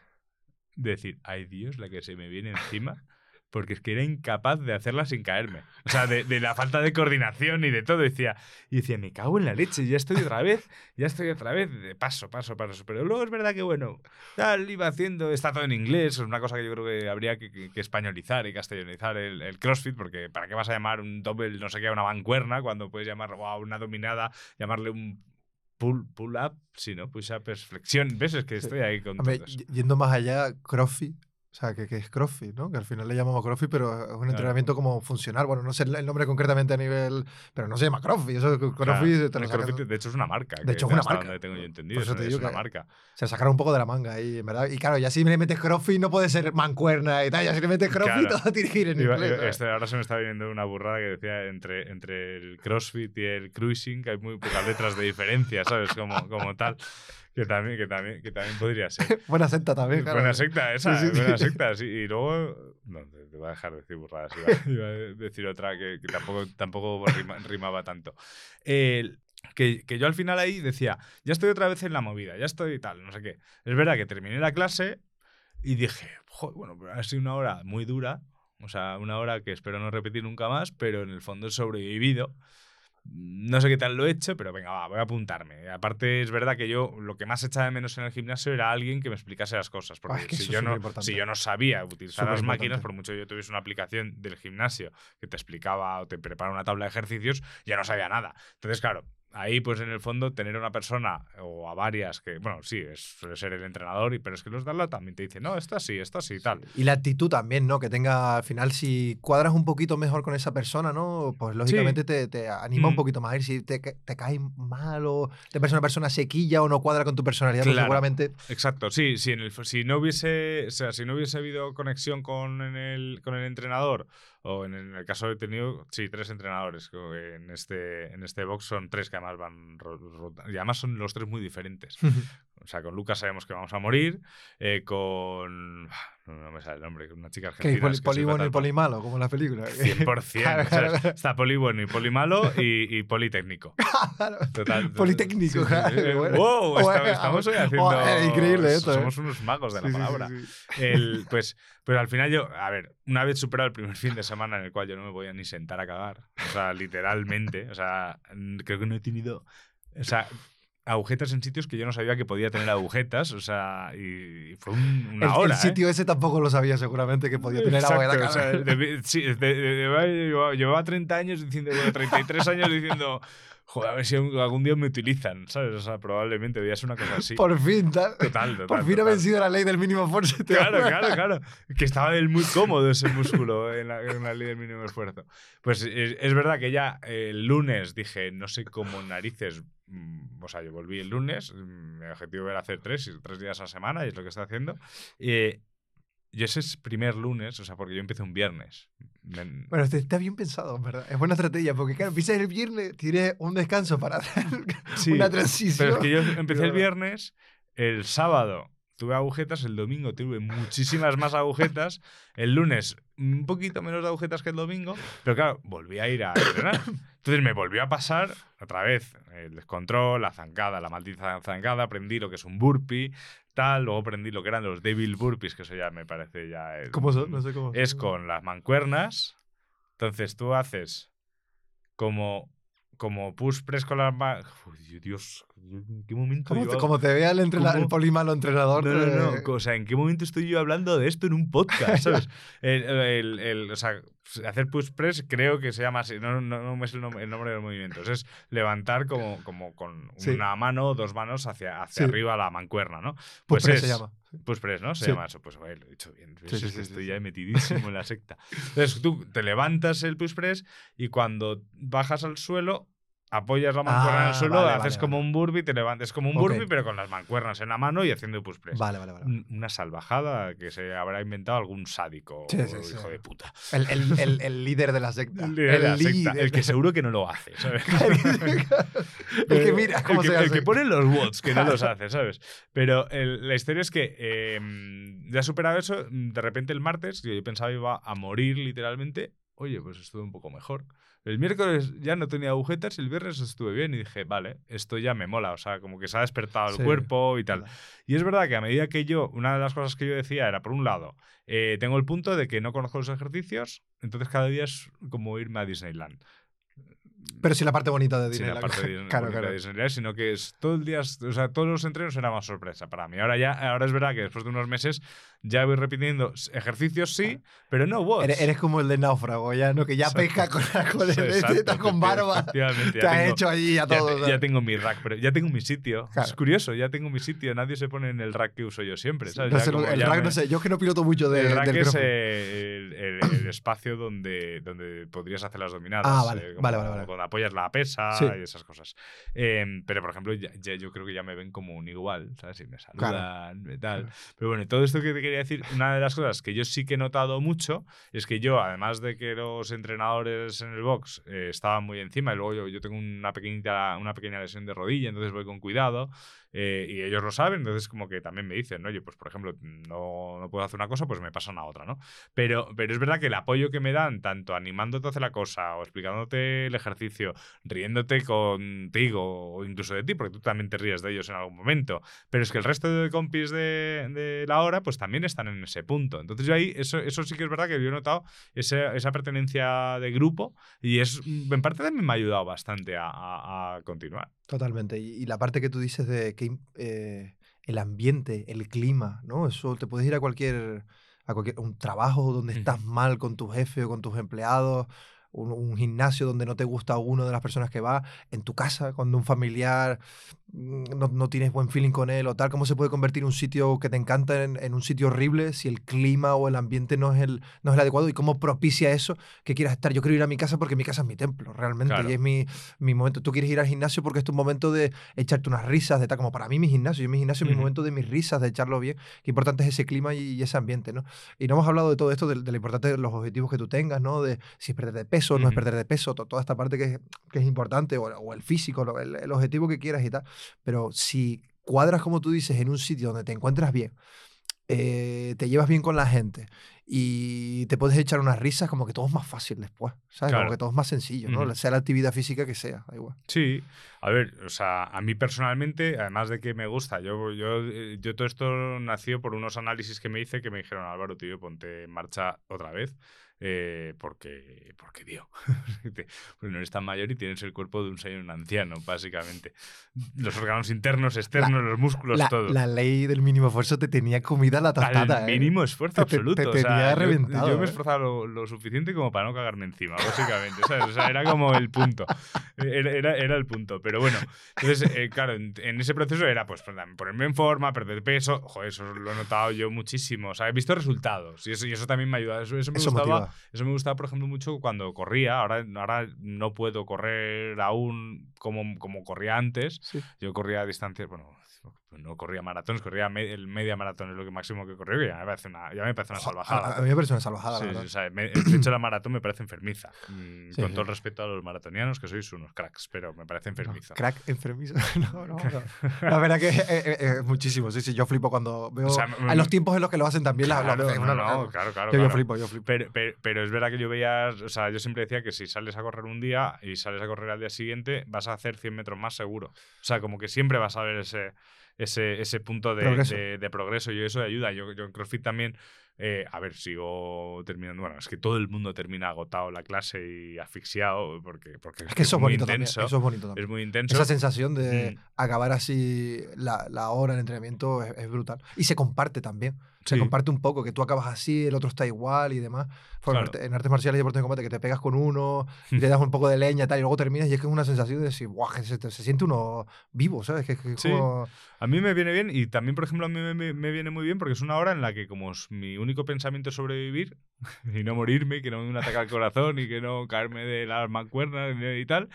de decir, ay Dios, la que se me viene encima. Porque es que era incapaz de hacerla sin caerme. O sea, de, de la falta de coordinación y de todo. Decía, y decía, me cago en la leche, ya estoy otra vez, ya estoy otra vez, de paso, paso, paso. Pero luego es verdad que, bueno, tal, iba haciendo, está todo en inglés, es una cosa que yo creo que habría que, que- que españolizar y castellanizar el, el CrossFit, porque ¿para qué vas a llamar un double, no sé qué, a una mancuerna, cuando puedes llamar a una dominada, llamarle un pull, pull up, sí, ¿no? Push up es flexión. ¿Ves? Es que estoy ahí con y- yendo más allá, CrossFit, o sea, que, que es CrossFit, ¿no? Que al final le llamamos CrossFit, pero es un entrenamiento como funcional. Bueno, no sé el nombre concretamente a nivel, pero no se llama CrossFit. Eso CrossFit Claro, te lo CrossFit, de hecho, es una marca. De hecho, es una marca. tengo yo entendido. Por eso es, te es digo una que- marca. se sacaron un poco de la manga ahí, en verdad. Y claro, ya si le metes CrossFit no puede ser mancuerna y tal. Ya si le metes CrossFit Claro. *laughs* todo tiene que ir en Iba- inglés. este, ahora se me está viniendo una burrada que decía entre, entre el CrossFit y el cruising, que hay muy pocas letras de diferencia, ¿sabes? Como, como tal. Que también, que, también, que también podría ser. *laughs* Buena secta también, claro. Buena secta esa, Sí, sí, buena sí. secta, *laughs* sí. Y luego. No, te, te voy a dejar de decir burradas. Iba, *laughs* iba a decir otra que, que tampoco, tampoco rima- rimaba tanto. Que, que yo al final ahí decía, ya estoy otra vez en la movida, ya estoy tal, no sé qué. Es verdad que terminé la clase y dije, joder, bueno, pero ha sido una hora muy dura. O sea, una hora que espero no repetir nunca más, pero en el fondo he sobrevivido. No sé qué tal lo he hecho, pero venga, va, voy a apuntarme. Aparte, es verdad que yo lo que más echaba de menos en el gimnasio era alguien que me explicase las cosas. Porque si, yo no, si yo no sabía utilizar las máquinas, por mucho que yo tuviese una aplicación del gimnasio que te explicaba o te preparaba una tabla de ejercicios, ya no sabía nada. Entonces, claro, ahí pues en el fondo tener una persona o a varias que, bueno, sí, es, suele ser el entrenador, y, pero es que los de al lado también te dicen, no, esta sí, esta sí, tal. Y la actitud también, ¿no? Que tenga, al final, si cuadras un poquito mejor con esa persona, ¿no? Pues lógicamente te, te anima un Mm. poquito más. Y si te, te cae mal o te parece una persona sequilla o no cuadra con tu personalidad, pues Claro. seguramente Exacto, sí, sí en el, si no hubiese, o sea, si no hubiese habido conexión con el, con el entrenador, o en el caso he tenido, sí, tres entrenadores en este, en este box son tres que además van y además son los tres muy diferentes. *laughs* O sea, con Lucas sabemos que vamos a morir, eh, con no, me sale el nombre, una chica argentina. poli, soy poli bueno y poli malo, como en la película. *laughs* 100%. Claro, o sea. Está poli bueno y poli malo y, y politécnico. *laughs* Total. Politécnico, Sí, sí, claro, sí. bueno. Wow, estamos, hoy haciendo. joder, increíble esto, ¿eh? Somos unos magos de la palabra. El, *laughs* pues, pues al final yo, a ver, una vez superado el primer fin de semana en el cual yo no me podía ni sentar a cagar, o sea, literalmente, o sea, creo que no he tenido, o sea, agujetas en sitios que yo no sabía que podía tener agujetas, o sea, y, y fue un- una el, hora. el ¿eh? sitio ese tampoco lo sabía seguramente que podía tener o sea, debí- *laughs* sí, llevaba, llevaba 30 años diciendo, bueno, 33 años diciendo, joder, a ver si algún día me utilizan, ¿sabes? O sea, probablemente debía una cosa así. Por fin, tal. Total, total. Por fin ha total. vencido la ley del mínimo esfuerzo. Claro, claro, claro. Que estaba del muy cómodo ese músculo en la, en la ley del mínimo esfuerzo. Pues es, es verdad que ya el lunes dije, no sé cómo narices. Mm, O sea, yo volví el lunes. mm, Mi objetivo era hacer tres, tres días a la semana y es lo que estoy haciendo. Eh, yo ese es primer lunes, o sea, porque yo empecé un viernes. Me- Bueno, está bien pensado, en ¿verdad? Es buena estrategia, porque claro, empiezas el viernes, tienes un descanso para *laughs* hacer Sí, una transición. Pero es que yo empecé el viernes, el sábado tuve agujetas, el domingo tuve muchísimas más agujetas, el lunes un poquito menos de agujetas que el domingo, pero claro, volví a ir a entrenar. Entonces me volvió a pasar otra vez el descontrol, la zancada, la maldita zancada, aprendí lo que es un burpee, tal, luego aprendí lo que eran los devil burpees, que eso ya me parece ya... el- ¿Cómo son? No sé cómo. Es con las mancuernas, Entonces tú haces como, como push press con las manos. Dios, ¿en qué momento? Como yo te, hago- como te vea el, entrena- el ¿Cómo? polimalo entrenador. No, no, no. O sea, ¿en qué momento estoy yo hablando de esto en un podcast? *laughs* ¿Sabes? el, el- el- o sea, hacer push press creo que se llama así. No, no, no me sé el, nom- el nombre de los movimientos. Es levantar como, como con Sí. una mano o dos manos hacia, hacia Sí. arriba la mancuerna, ¿no? Push Pues press es, se llama. Push press, ¿no? Se Sí. llama eso. Pues, lo he dicho bien. Es que estoy ya metidísimo en la secta. *laughs* Entonces tú te levantas el push press y cuando bajas al suelo apoyas la mancuerna en Ah, el suelo, vale, haces vale, como vale. un burpee, te levantas como un Ok. burpee, pero con las mancuernas en la mano y haciendo push press. Vale, vale, vale. Un- Una salvajada que se habrá inventado algún sádico Sí, sí. hijo de puta. El, el- *laughs* el- el líder de la secta. El, líder de la secta, líder. el que seguro que no lo hace, *laughs* ¿sabes? el que *laughs* mira cómo el se que, hace. el que pone los watts, que no los hace, ¿sabes? Pero la historia es que eh, ya superado eso, de repente el martes, yo pensaba iba a morir literalmente, oye, pues estuve un poco mejor. El miércoles ya no tenía agujetas y el viernes estuve bien y dije, vale, esto ya me mola, o sea, como que se ha despertado el Sí. cuerpo y tal. Y es verdad que a medida que yo, una de las cosas que yo decía era, por un lado, eh, tengo el punto de que no conozco los ejercicios, entonces cada día es como irme a Disneyland. Pero sí la parte bonita de Sí, Disney. la parte de, *laughs* claro, bonita claro. de Disneyland, sino que es todo el día, o sea, todos los entrenos era más sorpresa para mí. Ahora ya, ahora es verdad que después de unos meses ya voy repitiendo ejercicios sí, pero no watts. Eres, eres como el de náufrago, ya, ¿no? Que ya Exacto. pesca con, con el Exacto, este, está con barba. Te ya has tengo- hecho allí a ya, todo. te- ¿sabes? ya tengo mi rack, pero ya tengo mi sitio. Claro. Es curioso, ya tengo mi sitio. Nadie se pone en el rack que uso yo siempre. ¿sabes? No Ya sé, el ya rack me- no sé, yo es que no piloto mucho de, el rack del es el, el- el espacio donde, donde podrías hacer las dominadas. Ah, vale, eh, como vale, vale, vale. Donde apoyas la pesa Sí. y esas cosas. Eh, pero, por ejemplo, ya, ya yo creo que ya me ven como un igual, ¿sabes? Y me saludan y tal. Claro. Pero bueno, todo esto que te quería decir, una de las cosas que yo sí que he notado mucho es que yo, además de que los entrenadores en el box eh, estaban muy encima, y luego yo, yo tengo una pequeñita, una pequeña lesión de rodilla, entonces voy con cuidado, eh, y ellos lo saben, entonces como que también me dicen, oye, pues por ejemplo, no, no puedo hacer una cosa, pues me pasan a otra, ¿no? Pero, pero es verdad que el apoyo que me dan, tanto animándote a hacer la cosa o explicándote el ejercicio, riéndote contigo o incluso de ti, porque tú también te ríes de ellos en algún momento, pero es que el resto de compis de, de la hora, pues también están en ese punto. Entonces yo ahí, eso, eso sí que es verdad que yo he notado esa pertenencia de grupo y es, en parte también me ha ayudado bastante a, a- a continuar. Totalmente. Y, y la parte que tú dices de que eh, el ambiente, el clima, ¿no? Eso te puedes ir a cualquier, a cualquier un trabajo donde estás mal con tu jefe o con tus empleados, un, un gimnasio donde no te gusta uno de las personas que va, en tu casa, cuando un familiar mm, no, no tienes buen feeling con él o tal, ¿cómo se puede convertir un sitio que te encanta en, en un sitio horrible si el clima o el ambiente no es el, no es el adecuado? ¿Y cómo propicia eso que quieras estar? Yo quiero ir a mi casa porque mi casa es mi templo, realmente, Claro. y es mi, mi momento. Tú quieres ir al gimnasio porque es tu momento de echarte unas risas, de tal como para mí mi gimnasio. Yo mi gimnasio es mi momento de mis risas, de echarlo bien. Qué importante es ese clima y, y ese ambiente, ¿no? Y no hemos hablado de todo esto, de, de lo importante de los objetivos que tú tengas, ¿no? De si es perder de peso, no es perder de peso, to- toda esta parte que, es- que es importante, o, o el físico, lo- el, el objetivo que quieras y tal. Pero si cuadras, como tú dices, en un sitio donde te encuentras bien, eh, te llevas bien con la gente y te puedes echar unas risas, como que todo es más fácil después, ¿sabes? Claro. Como que todo es más sencillo, ¿no? Ujú. Sea la actividad física que sea, da igual. Sí, a ver, o sea, a mí personalmente, además de que me gusta, yo, yo, eh, yo todo esto nació por unos análisis que me hice que me dijeron, Álvaro, tío, ponte en marcha otra vez. Eh, porque, porque, tío, *laughs* pues no eres tan mayor y tienes el cuerpo de un señor anciano, básicamente. Los órganos internos, externos, los músculos, La, todo. la ley del mínimo esfuerzo te tenía comida la tostada, ¿eh? mínimo esfuerzo Te- te- absoluto. te o sea, tenía yo- reventado, Yo, me ¿eh? esforzaba lo, lo suficiente como para no cagarme encima, básicamente. ¿sabes? O sea, era como el punto. Era, era, era el punto. Pero bueno, entonces, eh, claro, en, en ese proceso era pues ponerme en forma, perder peso. Joder, eso lo he notado yo muchísimo. O sea, he visto resultados y eso, y eso también me ha ayudado. Eso, eso me Eso gustaba. motiva. Eso me gustaba, por ejemplo, mucho cuando corría. Ahora, ahora no puedo correr aún como, como corría antes. Sí. Yo corría a distancias, bueno, *laughs* no corría maratones, corría me- el media maratón, es lo que máximo que corrí, que ya me parece una, ya me parece una salvajada. A, mí me parece una salvajada, Sí, la sí, o sea, me- de hecho, la maratón me parece enfermiza. Mm, con todo el respeto a los maratonianos, que sois unos cracks, pero me parece No, enfermiza. crack enfermizo. *laughs* No, no, no. *laughs* La verdad que eh, eh, eh, muchísimo. Sí, sí, yo flipo cuando veo. O sea, los tiempos en los que lo hacen también. la- la- Claro, no, no, claro, claro, yo, flipo, yo flipo. Pero, pero, pero es verdad que yo veía, o sea, yo siempre decía que si sales a correr un día y sales a correr al día siguiente, vas a hacer 100 metros más seguro. O sea, como que siempre vas a ver ese, ese, ese punto de Progreso. de- de progreso y eso ayuda. Yo, yo en CrossFit también, eh, a ver, sigo terminando. Bueno, es que todo el mundo termina agotado la clase y asfixiado porque, porque Es que eso es muy bonito también. intenso. Eso es bonito también. Es muy intenso. Esa sensación de Mm. acabar así la, la hora, el entrenamiento, es, es brutal. Y se comparte también. Se Sí. comparte un poco, que tú acabas así, el otro está igual y demás. En Claro. arte- en artes marciales y deportes de combate, que te pegas con uno, y *laughs* te das un poco de leña y tal, y luego terminas y es que es una sensación de decir, guau, se, te- se siente uno vivo, ¿sabes? Que, que Sí. como- A mí me viene bien y también, por ejemplo, a mí me, viene muy bien porque es una hora en la que como es mi único pensamiento es sobrevivir *laughs* y no morirme, que no me un ataque al corazón y que no caerme de las mancuernas y tal,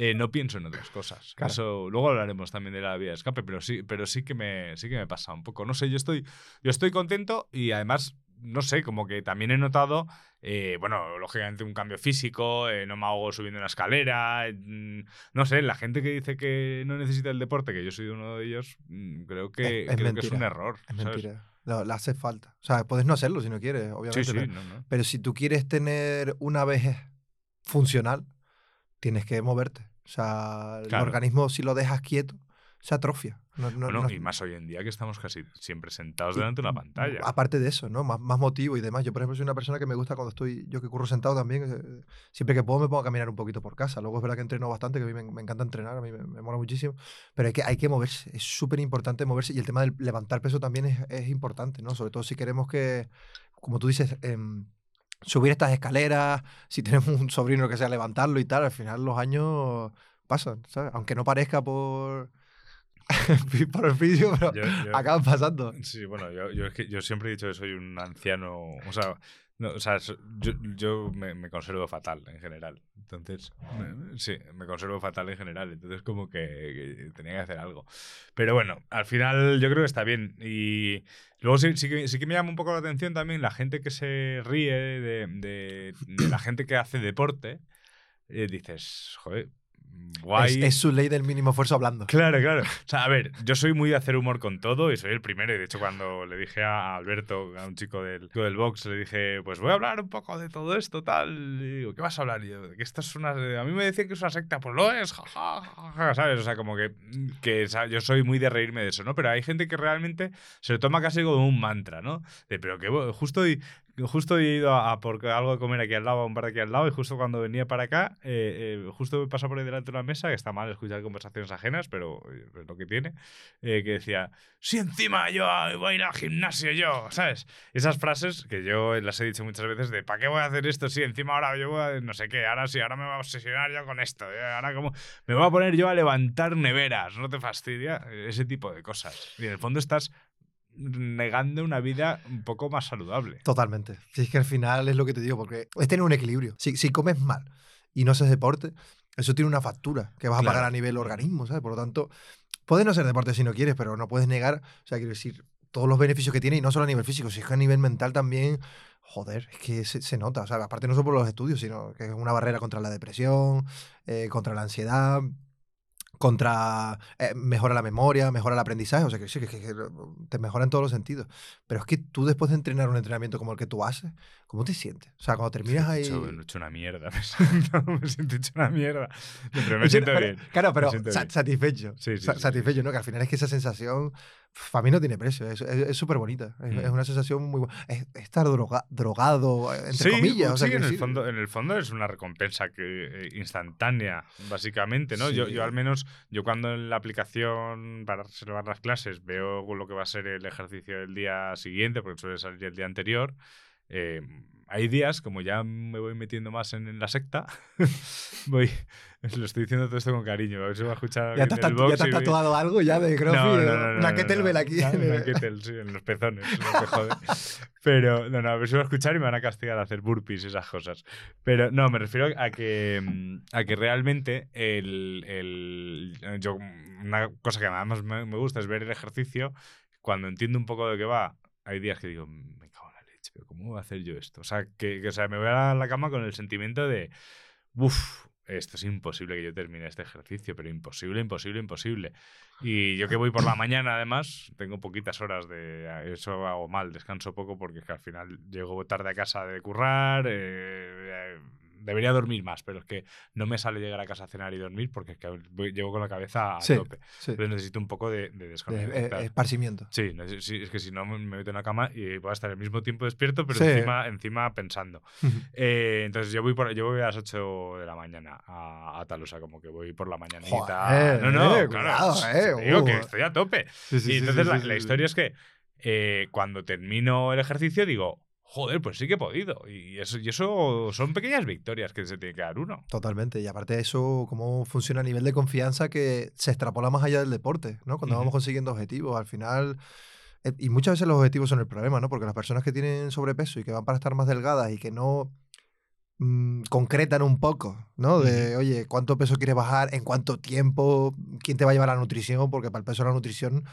eh, no pienso en otras cosas. Claro. Eso luego hablaremos también de la vía de escape, pero sí, pero sí que me sí que me pasa un poco. No sé, yo estoy yo estoy contento y además no sé, como que también he notado, eh, bueno, lógicamente un cambio físico, eh, no me hago subiendo una escalera, mm, no sé, la gente que dice que no necesita el deporte, que yo soy uno de ellos, mm, creo que, Es- es creo que es un error. es ¿sabes? mentira. No, le hace falta. O sea, puedes no hacerlo si no quieres, obviamente. Sí, sí, no, no. pero si tú quieres tener una vejez funcional, tienes que moverte. O sea, el Claro. organismo, si lo dejas quieto, se atrofia. No- no- Bueno, no- y más hoy en día que estamos casi siempre sentados Y- delante de una pantalla. Aparte de eso, ¿no? Más, más motivo y demás. Yo, por ejemplo, soy una persona que me gusta cuando estoy, yo que curro sentado también, eh, siempre que puedo me pongo a caminar un poquito por casa. Luego es verdad que entreno bastante, que a mí me, me encanta entrenar, a mí me, me mola muchísimo. Pero hay que, hay que moverse, es súper importante moverse y el tema del levantar peso también es, es importante, ¿no? Sobre todo si queremos que, como tú dices, em, subir estas escaleras, si tenemos un sobrino que sea levantarlo y tal, al final los años pasan, ¿sabes? Aunque no parezca por, *laughs* por el físico, pero Yo- yo- acaban pasando. Sí, bueno, yo, yo, es que yo siempre he dicho que soy un anciano, o sea, no, o sea yo, yo me, me conservo fatal en general. Entonces, sí, me conservo fatal en general. Entonces, como que, tenía que hacer algo. Pero bueno, al final yo creo que está bien. Y luego sí, sí, que, sí que me llama un poco la atención también la gente que se ríe de, de- de la gente que hace deporte. Eh, dices, joder, guay. Es, es su ley del mínimo esfuerzo hablando. Claro, claro. *laughs* O sea, a ver, yo soy muy de hacer humor con todo y soy el primero. Y de hecho, cuando le dije a Alberto, a un chico del, chico del box, le dije, pues voy a hablar un poco de todo esto, tal. Y digo, ¿qué vas a hablar? Y yo, que esto es una. A mí me decían que es una secta, pues lo es, jaja, jaja", ¿sabes? O sea, como que, que yo soy muy de reírme de eso, ¿no? Pero hay gente que realmente se lo toma casi como un mantra, ¿no? De, pero que justo hoy. Justo he ido a, a por algo de comer aquí al lado, a un bar aquí al lado, y justo cuando venía para acá, eh, eh, justo me pasa por ahí delante de una mesa, que está mal escuchar conversaciones ajenas, pero es lo que tiene, eh, que decía, si encima yo voy a ir al gimnasio yo, ¿sabes? Esas frases que yo las he dicho muchas veces de, ¿para qué voy a hacer esto si encima ahora yo voy a no sé qué, ahora sí, ahora me voy a obsesionar yo con esto, eh, ahora como me voy a poner yo a levantar neveras, ¿no te fastidia? Ese tipo de cosas. Y en el fondo estás negando una vida un poco más saludable. Totalmente. Si es que al final es lo que te digo, porque es tener un equilibrio. Si, si comes mal y no haces deporte, eso tiene una factura que vas a pagar a nivel organismo, ¿sabes? Por lo tanto, puedes no hacer deporte si no quieres, pero no puedes negar, o sea, quiero decir, todos los beneficios que tiene y no solo a nivel físico, sino que a nivel mental también. Joder, es que se, se nota. O sea, aparte no solo por los estudios, sino que es una barrera contra la depresión, eh, contra la ansiedad, contra eh, mejora la memoria, mejora el aprendizaje, o sea que sí, que, te mejora en todos los sentidos. Pero es que tú después de entrenar un entrenamiento como el que tú haces, ¿cómo te sientes? O sea, cuando terminas ahí... He hecho, he hecho una mierda. *laughs* Me siento, me siento hecho una mierda. Pero me siento bien. Claro, pero sa- satisfecho. Sí, sí, Sa- sí, satisfecho, ¿no? Que al final es que esa sensación, para mí no tiene precio. Es súper bonita. Es, Mm. es una sensación muy buena. Es, es estar droga- drogado, entre comillas. o sea, sí, en el, fondo, en el fondo es una recompensa que, eh, instantánea, básicamente, ¿no? Yo, yo al menos, yo cuando en la aplicación para reservar las clases veo lo que va a ser el ejercicio del día siguiente, porque suele salir el día anterior, eh, hay días, como ya me voy metiendo más en, en la secta, *laughs* voy, lo estoy diciendo todo esto con cariño, a ver si va a escuchar ¿Ya te, has tatu- tatuado algo ya de CrossFit? no, no, eh? no, no, una no, kettlebell no. aquí. Una, en el- una *laughs* kettle, sí, en los pezones, lo que jode. Pero, no, no, a ver si va a escuchar y me van a castigar a hacer burpees y esas cosas. Pero, no, me refiero a que, a que realmente el, el- yo, una cosa que además me, me gusta es ver el ejercicio. Cuando entiendo un poco de qué va, hay días que digo, me ¿cómo voy a hacer yo esto? O sea, que, que, o sea, me voy a la cama con el sentimiento de, uff, esto es imposible que yo termine este ejercicio, pero imposible, imposible, imposible. Y yo que voy por la *laughs* mañana, además, tengo poquitas horas de. Eso hago mal, descanso poco porque es que al final llego tarde a casa de currar, eh, debería dormir más, pero es que no me sale llegar a casa a cenar y dormir porque es que voy- llevo con la cabeza a Sí, tope. sí. Entonces necesito un poco de, de De- desconexión. eh, esparcimiento. Sí, es que si no me me meto en la cama y voy a estar al mismo tiempo despierto, pero Sí. encima, encima pensando. Eh, entonces yo voy por, yo voy a las 8 de la mañana a, a Talosa, como que voy por la mañanita. Joder, no, no, eh, claro. cuidado, eh, digo que uh. estoy a tope. Y entonces la, historia es que cuando termino el ejercicio digo, joder, pues sí que he podido. Y eso, y eso son pequeñas victorias que se tiene que dar uno. Totalmente. Y aparte de eso, cómo funciona a nivel de confianza que se extrapola más allá del deporte, ¿no? Cuando vamos consiguiendo objetivos, al final... eh, Y muchas veces los objetivos son el problema, ¿no? Porque las personas que tienen sobrepeso y que van para estar más delgadas y que no mm, concretan un poco, ¿no? De, oye, ¿cuánto peso quieres bajar? ¿En cuánto tiempo? ¿Quién te va a llevar a la nutrición? Porque para el peso la nutrición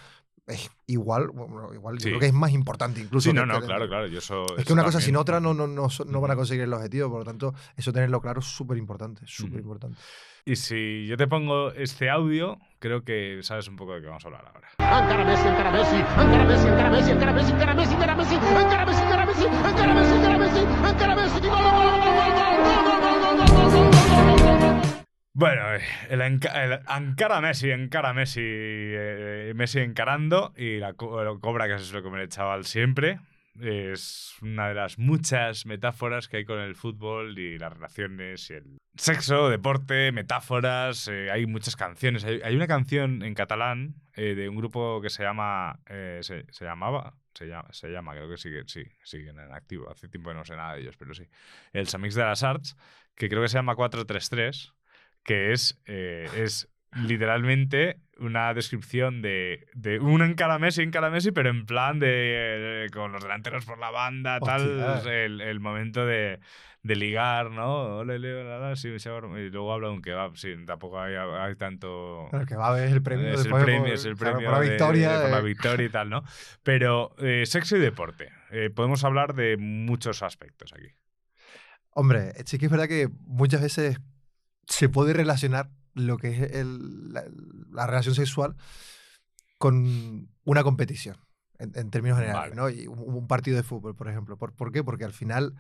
es igual, bueno, igual yo creo que es más importante incluso. Sí, que- no, no, que- claro, claro. Yo eso, es eso que una cosa sin otra no, no, no, no van a conseguir el objetivo, por lo tanto, eso tenerlo claro es súper importante, súper importante. Y si yo te pongo este audio, creo que sabes un poco de qué vamos a hablar ahora. Encara Messi, encara Messi, encara Messi, encara Messi, encara Messi, encara Messi, encara Messi, encara Messi, encara Messi, encara Messi, encara Messi, encara Messi, gol, gol, gol, gol, gol, gol, gol, gol, gol, gol, gol, gol, gol, gol, gol. Bueno, el, el encara Messi, encara Messi, eh, Messi encarando y la, co- cobra que se suele comer el chaval siempre. Es una de las muchas metáforas que hay con el fútbol y las relaciones y el sexo, deporte, metáforas. eh, hay muchas canciones. Hay, una canción en catalán eh, de un grupo que se llama. se, llamaba. Se llama, se llama, creo que sigue, sí, siguen en activo. Hace tiempo que no sé nada de ellos, pero sí. El Samix de las Arts, que creo que se llama 433 que es, eh, es literalmente una descripción de, de un encara Messi, encara Messi, pero en plan de eh, con los delanteros por la banda, tal, el, el momento de, de ligar, ¿no? Ole, ole, ole, sí, y luego habla de un kebab, sí, tampoco hay, hay tanto... Bueno, el premio Es el premio, por, es el claro, premio por la de- victoria. de- por la eh. victoria y tal, ¿no? Pero eh, sexo y deporte. Eh, podemos hablar de muchos aspectos aquí. Hombre, sí que es verdad que muchas veces se puede relacionar lo que es el- la, la relación sexual con una competición, en, en términos generales, Vale. ¿no? Y un, un partido de fútbol, por ejemplo. ¿Por, por qué? Porque al final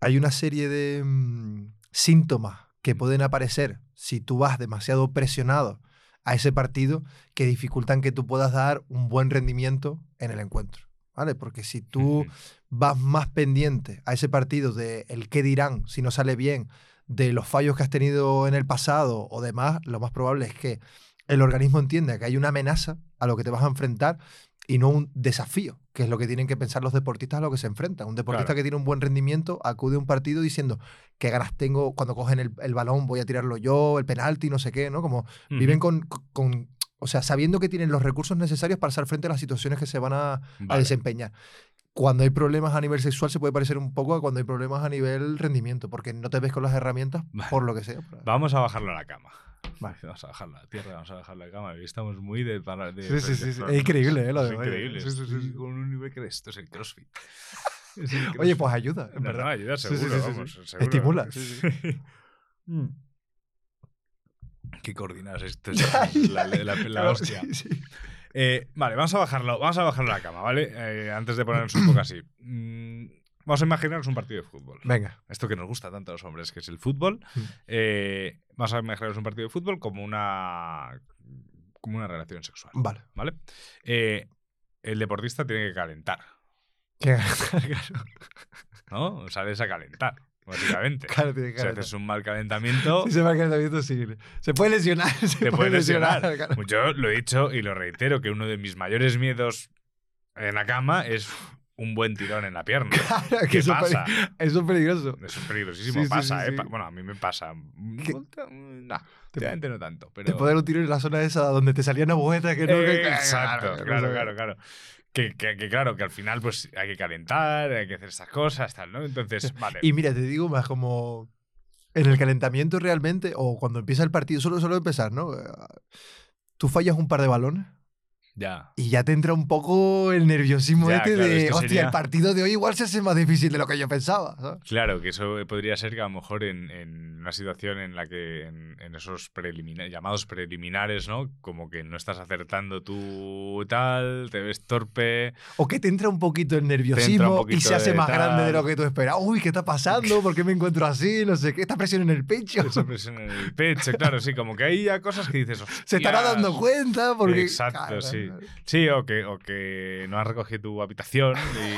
hay una serie de mm, síntomas que pueden aparecer si tú vas demasiado presionado a ese partido que dificultan que tú puedas dar un buen rendimiento en el encuentro, ¿vale? Porque si tú vas más pendiente a ese partido de el qué dirán si no sale bien, de los fallos que has tenido en el pasado o demás, lo más probable es que el organismo entienda que hay una amenaza a lo que te vas a enfrentar y no un desafío, que es lo que tienen que pensar los deportistas a lo que se enfrentan. Un deportista Claro. que tiene un buen rendimiento acude a un partido diciendo qué ganas tengo cuando cogen el, el balón, voy a tirarlo yo, el penalti, no sé qué, ¿no? Como viven con, con, o sea, sabiendo que tienen los recursos necesarios para hacer frente a las situaciones que se van a, a desempeñar. Cuando hay problemas a nivel sexual se puede parecer un poco a cuando hay problemas a nivel rendimiento, porque no te ves con las herramientas Vale. por lo que sea. Pero- Vamos a bajarlo a la cama. Vale. *laughs* Vamos a bajarlo a la tierra, vamos a bajarlo a la cama. Estamos muy de... para- de- Sí, sí, sí, Es increíble, ¿eh? Lo es de increíble. Sí, sí, con un nivel que esto es el crossfit. *laughs* Es el Oye, pues ayuda, en No, verdad. no, ayuda seguro, vamos, sí. seguro. Estimula. *laughs* Mm. Qué coordinadas esto es la, la- la- la hostia. Eh, vale, vamos a bajarlo, vamos a bajarlo a la cama, ¿vale? Eh, antes de ponernos un poco así. Mm, vamos a imaginarnos un partido de fútbol. Venga. Esto que nos gusta tanto a los hombres, que es el fútbol. Mm. Eh, vamos a imaginarnos un partido de fútbol como una, como una relación sexual, Vale. ¿vale? El deportista tiene que calentar, *laughs* claro, ¿no? Sales a calentar, básicamente. *laughs* claro, tiene que Si calentar. haces un mal calentamiento, *laughs* Si se va el calentamiento, sí. Se puede lesionar. *laughs* Se te puede lesionar. claro. Yo lo he dicho y lo reitero, que uno de mis mayores miedos en la cama es un buen tirón en la pierna. Claro, que ¿Qué eso, es pasa? eso es peligroso. Eso es peligrosísimo. Sí, pasa, sí, ¿eh? sí. Pa- Bueno, a mí me pasa. ¿Qué? No, últimamente no tanto. Pero... Te puede dar un tiro en la zona esa donde te salían agujetas que no. Eh, que- exacto, claro, claro, claro. Que, que- que claro, que al final pues hay que calentar, hay que hacer estas cosas, tal, ¿no? Entonces, *laughs* vale. Y mira, te digo más como en el calentamiento realmente, o cuando empieza el partido, solo solo empezar, ¿no? Eh, Tú fallas un par de balones Ya. Y ya te entra un poco el nerviosismo Ya, este claro, de, es que hostia, sería- el partido de hoy igual se hace más difícil de lo que yo pensaba. ¿sabes? Claro, que eso podría ser que a lo mejor en, en una situación en la que en, en esos prelimina- llamados preliminares, ¿no? Como que no estás acertando tú tal, te ves torpe. O que te entra un poquito el nerviosismo y se hace más grande de lo que tú esperas. Uy, ¿qué está pasando? ¿Por qué me encuentro así? No sé qué, esta presión en el pecho. Esa presión en el pecho, claro, sí, como que hay ya cosas que dices. *laughs* Se estará dando cuenta porque... Exacto, sí. Sí, o que, o que no has recogido tu habitación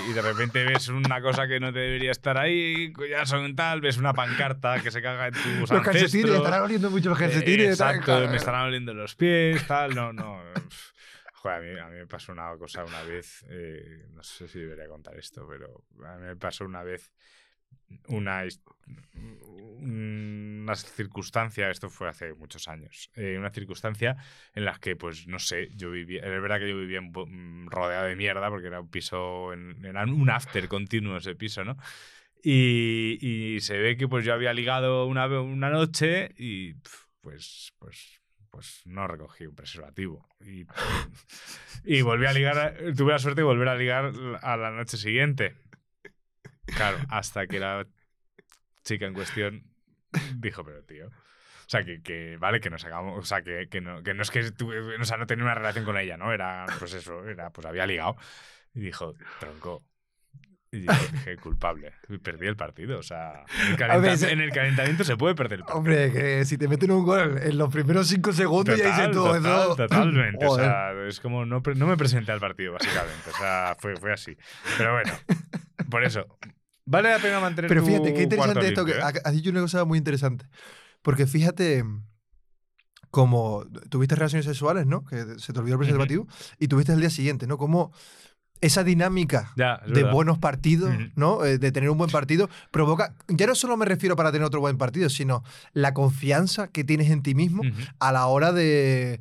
y, y de repente ves una cosa que no te debería estar ahí, ya son tal, ves una pancarta que se caga en tus Los calcetines, estarán oliendo mucho los Eh, calcetines. exacto, me estarán oliendo los pies, tal, no, no. Joder, a mí, a mí me pasó una cosa una vez, eh, no sé si debería contar esto, pero a mí me pasó una vez una, una circunstancia, esto fue hace muchos años, eh, una circunstancia en la que, pues, no sé, yo vivía, es verdad que yo vivía mm, rodeado de mierda porque era un piso, en- era un after continuo ese piso, ¿no? Y, y se ve que pues yo había ligado una, una noche y pues, pues, pues no recogí un preservativo. Y, *laughs* y volví a ligar, tuve la suerte de volver a ligar a la noche siguiente. Claro, hasta que la chica en cuestión dijo, pero tío. O sea, que, que, vale, que nos hagamos. O sea, que, que no, que no es que tuve, o sea, no tenía una relación con ella, ¿no? Era, pues eso, era, pues había ligado. Y dijo, tronco. Y yo dije, culpable. Perdí el partido. O sea, en el, calenta- A veces- en el calentamiento se puede perder el partido. Hombre, que si te meten un gol en los primeros cinco segundos ya dices Total, todo total, eso. Totalmente. O sea, es como no, no me presenté al partido, básicamente. O sea, fue, fue así. Pero bueno, por eso. Vale la pena mantener Pero fíjate, qué interesante esto, limpio, ¿eh? ha- has dicho una cosa muy interesante. Porque fíjate, como tuviste relaciones sexuales, ¿no? Que se te olvidó el preservativo, y tuviste el día siguiente, ¿no? Como esa dinámica Ya, es de verdad. buenos partidos. ¿no? Eh, de tener un buen partido, provoca, ya no solo me refiero para tener otro buen partido, sino la confianza que tienes en ti mismo a la hora de,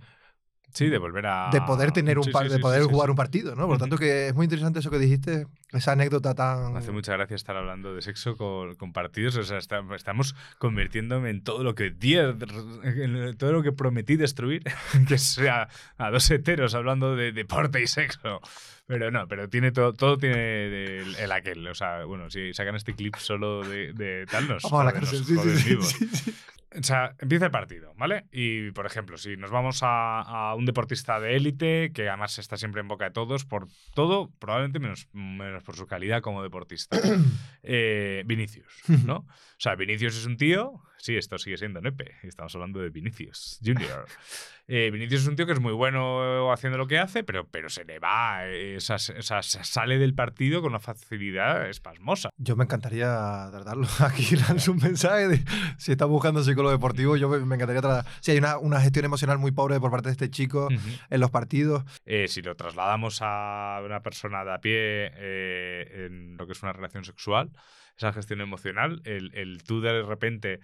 Sí, de volver a. de poder tener un Sí, par- sí, de poder sí, jugar un partido, ¿no? Por lo tanto, que es muy interesante eso que dijiste, esa anécdota tan... Me hace mucha gracia estar hablando de sexo con, con partidos. O sea, está- estamos convirtiéndome en todo lo que di- en todo lo que prometí destruir, *laughs* que sea a dos heteros hablando de deporte y sexo. Pero no, pero tiene todo, todo tiene el, el aquel. O sea, bueno, si sacan este clip solo de, de tal, nos Vamos a la cárcel, sí, sí, O sea, empieza el partido, ¿vale? Y, por ejemplo, si nos vamos a, a un deportista de élite, que además está siempre en boca de todos, por todo, probablemente menos, menos por su calidad como deportista, *coughs* eh, Vinicius, ¿no? O sea, Vinicius es un tío, sí, esto sigue siendo Nepe, estamos hablando de Vinicius Junior. *laughs* Eh, Vinicius es un tío que es muy bueno haciendo lo que hace, pero, pero se le va, eh, sea, se sale del partido con una facilidad espasmosa. Yo me encantaría tratarlo. *laughs* Aquí lanzo un mensaje de si está buscando psicólogo deportivo, yo me, me encantaría tratar. Si hay una, una gestión emocional muy pobre por parte de este chico en los partidos. Eh, si lo trasladamos a una persona de a pie eh, en lo que es una relación sexual, esa gestión emocional, el, el tú de repente,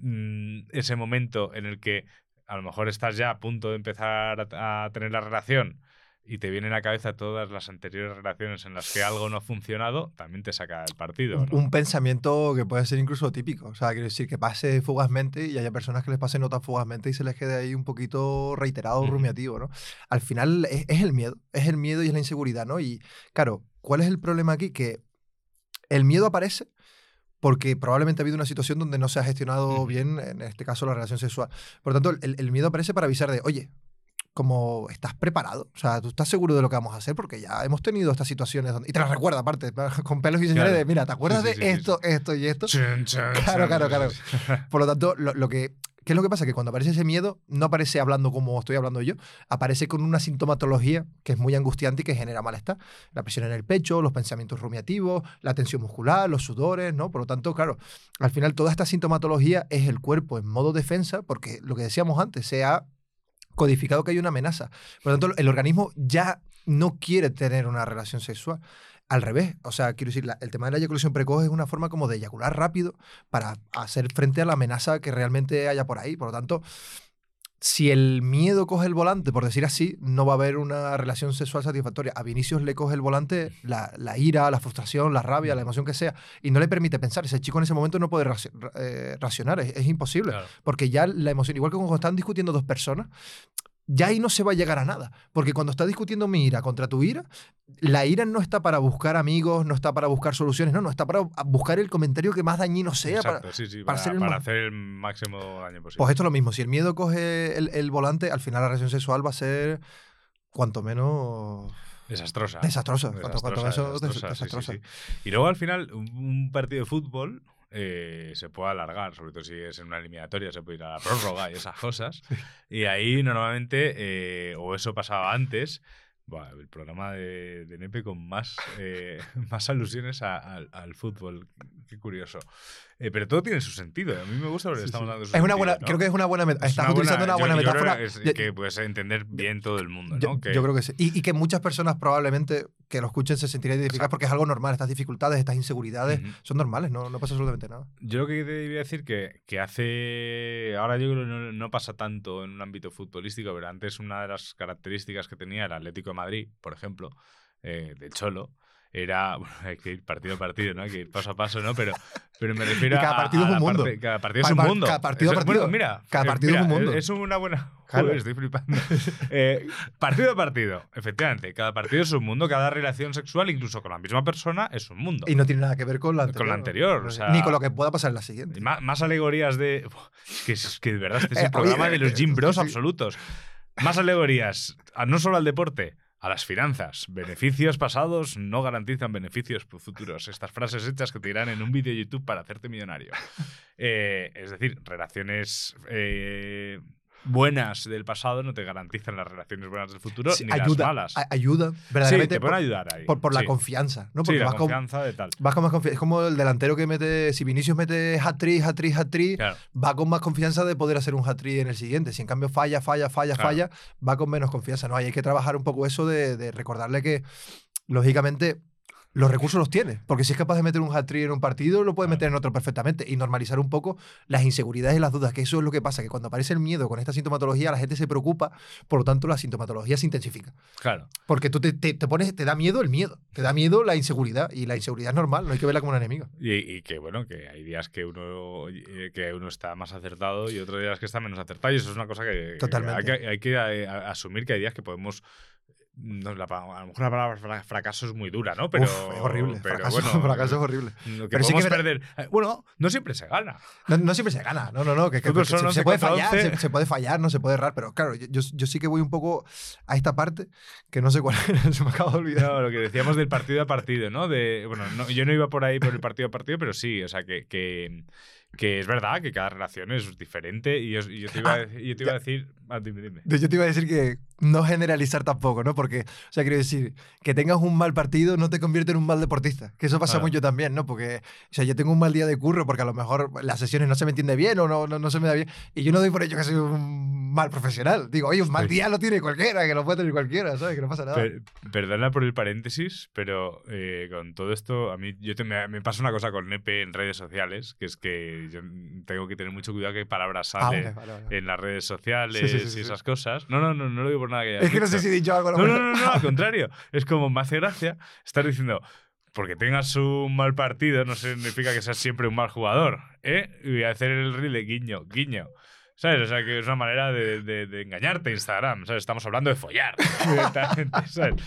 mm, ese momento en el que a lo mejor estás ya a punto de empezar a, a tener la relación y te vienen a la cabeza todas las anteriores relaciones en las que algo no ha funcionado, también te saca del partido. Un, ¿no? un pensamiento que puede ser incluso típico. O sea, quiero decir, que pase fugazmente y haya personas que les pase no tan fugazmente y se les quede ahí un poquito reiterado, rumiativo, ¿no? Al final es, es el miedo. Es el miedo y es la inseguridad, ¿no? Y claro, ¿cuál es el problema aquí? Que el miedo aparece porque probablemente ha habido una situación donde no se ha gestionado bien, en este caso, la relación sexual. Por lo tanto, el, el miedo aparece para avisar de, oye, como estás preparado, o sea, tú estás seguro de lo que vamos a hacer porque ya hemos tenido estas situaciones donde, y te las recuerda aparte, *laughs* con pelos y señales Claro. de, mira, ¿te acuerdas Sí, sí, de sí, esto, esto y esto? Chun, chun, Claro, chun. claro, claro. Por lo tanto, lo, lo que, ¿qué es lo que pasa? Que cuando aparece ese miedo, no aparece hablando como estoy hablando yo, aparece con una sintomatología que es muy angustiante y que genera malestar. La presión en el pecho, los pensamientos rumiativos, la tensión muscular, los sudores, ¿no? Por lo tanto, claro, al final toda esta sintomatología es el cuerpo en modo defensa, porque lo que decíamos antes, se ha codificado que hay una amenaza. Por lo tanto, el organismo ya no quiere tener una relación sexual. Al revés, o sea, quiero decir, la- el tema de la eyaculación precoz es una forma como de eyacular rápido para hacer frente a la amenaza que realmente haya por ahí. Por lo tanto, si el miedo coge el volante, por decir así, no va a haber una relación sexual satisfactoria. A Vinicius le coge el volante la, la ira, la frustración, la rabia, la emoción que sea, y no le permite pensar. Ese chico en ese momento no puede raci- eh, racionar, es, es imposible. Claro. Porque ya la emoción, igual que cuando están discutiendo dos personas, ya ahí no se va a llegar a nada. Porque cuando estás discutiendo mi ira contra tu ira, la ira no está para buscar amigos, no está para buscar soluciones, no, no, está para buscar el comentario que más dañino sea. Exacto, para, sí, sí, para para, ser el para más- hacer el máximo daño posible. Pues esto es lo mismo. Si el miedo coge el, el volante, al final la relación sexual va a ser cuanto menos Desastrosa. desastrosa. Cuanto, cuanto menos des- desastrosa, sí, sí, desastrosa. sí. Y luego al final, un partido de fútbol eh, se puede alargar, sobre todo si es en una eliminatoria, se puede ir a la prórroga y esas cosas. *laughs* Y ahí normalmente, eh, o eso pasaba antes, el programa de, de Nepe con más, eh, *laughs* más alusiones a- al, al fútbol. Qué curioso. Eh, pero todo tiene su sentido. A mí me gusta porque Sí, estamos sí. dando su Es una sentido, buena, ¿no? creo que es una buena metáfora. Es Estás una utilizando una yo- buena yo creo metáfora. es que puedes entender bien todo el mundo, Yo, ¿no? Que- yo creo que sí. Y, y que muchas personas probablemente que lo escuchen se sentirían identificadas Exacto. porque es algo normal. Estas dificultades, estas inseguridades son normales, no, no pasa absolutamente nada. Yo lo que te iba a decir que, que hace. Ahora yo creo que no, no pasa tanto en un ámbito futbolístico, pero antes una de las características que tenía el Atlético de Madrid, por ejemplo, eh, de Cholo, era. *laughs* Bueno, hay que ir partido a partido, ¿no? Hay que ir paso a paso, ¿no? Pero, pero me *laughs* refiero Y cada a- partido a es un la mundo. parte- cada partido es un mundo. cada partido Eso- partido. Bueno, mira. Cada eh, partido es un mundo. Es una buena. *laughs* Joder, estoy flipando. Eh, partido a partido, efectivamente. Cada partido es un mundo, cada relación sexual, incluso con la misma persona, es un mundo. Y no tiene nada que ver con la anterior. Con la anterior, o sea- Ni con lo que pueda pasar en la siguiente. Más, más alegorías de. Que, es que de verdad, este es Eh, el programa oye, de los eh, Jim Bros sí. absolutos. Más alegorías, no solo al deporte, a las finanzas. Beneficios pasados no garantizan beneficios futuros. Estas frases hechas que te dirán en un vídeo de YouTube para hacerte millonario. *laughs* Eh, es decir, relaciones eh, buenas del pasado no te garantizan las relaciones buenas del futuro Sí, ni ayuda, las malas. ayuda, sí, verdaderamente te pueden por, ayudar ahí. por, por la Sí. confianza, ¿no? Sí, Porque la vas, con, confianza de tal. vas con más confianza. Es como el delantero que mete, si Vinicius mete hat-trick, hat-trick, hat-trick, Claro. va con más confianza de poder hacer un hat-trick en el siguiente. Si en cambio falla, falla, falla, Claro. falla, va con menos confianza, ¿no? Ahí hay que trabajar un poco eso de, de recordarle que, lógicamente, los recursos los tiene. Porque si es capaz de meter un hat-trick en un partido, lo puede meter en otro perfectamente. Y normalizar un poco las inseguridades y las dudas, que eso es lo que pasa, que cuando aparece el miedo con esta sintomatología, la gente se preocupa, por lo tanto la sintomatología se intensifica. Claro. Porque tú te, te- te pones, te da miedo el miedo, te da miedo la inseguridad. Y la inseguridad es normal, no hay que verla como una enemiga. Y, y que bueno, que hay días que uno eh, que uno está más acertado y otros días que está menos acertado. Y eso es una cosa que, que Totalmente. hay que, hay que, eh, a- asumir que hay días que podemos. No, la a lo mejor la palabra fra- fracaso es muy dura, ¿no? Pero, Uf, es horrible. pero fracaso, bueno, *laughs* fracaso es horrible. que Pero sí que perder. eh, Bueno, no siempre se gana. No, no siempre se gana, no, no, no, que, que- que se, 11 se puede fallar, 11. se, se puede fallar, no se puede errar, pero claro, yo, yo, sí que voy un poco a esta parte que no sé cuál es, *laughs* se me acaba de olvidar. No, lo que decíamos del partido a partido, ¿no? De, bueno, no, yo no iba por ahí por el partido a partido, pero sí, o sea, que, que, es verdad que cada relación es diferente y yo, y yo te iba, a, Ah, yo te iba a decir... ah, dime, dime. Yo te iba a decir que no generalizar tampoco, ¿no? Porque, o sea, quiero decir, que tengas un mal partido no te convierte en un mal deportista. Que eso pasa Claro. mucho también, ¿no? Porque, o sea, yo tengo un mal día de curro porque a lo mejor las sesiones no se me entiende bien o no, no, no se me da bien. Y yo no doy por ello que soy un mal profesional. Digo, oye, un mal Sí. día lo tiene cualquiera, que lo puede tener cualquiera, ¿sabes? Que no pasa nada. Per- perdona por el paréntesis, pero eh, con todo esto, a mí yo te- me, me pasa una cosa con Nepe en redes sociales, que es que yo tengo que tener mucho cuidado qué palabras Ah, sale vale, vale, vale. en las redes sociales Sí, sí, sí, sí, y esas cosas. No, no, no, no lo digo por nada que *laughs* Es que no sé si he dicho algo. No, no, mejor. no, no, al *laughs* contrario. Es como me hace gracia estar diciendo, porque tengas un mal partido no significa que seas siempre un mal jugador. ¿eh? Y voy a hacer el reel de guiño, guiño. ¿Sabes? O sea, que es una manera de, de- de engañarte Instagram. ¿Sabes? Estamos hablando de follar. *laughs* ¿sabes?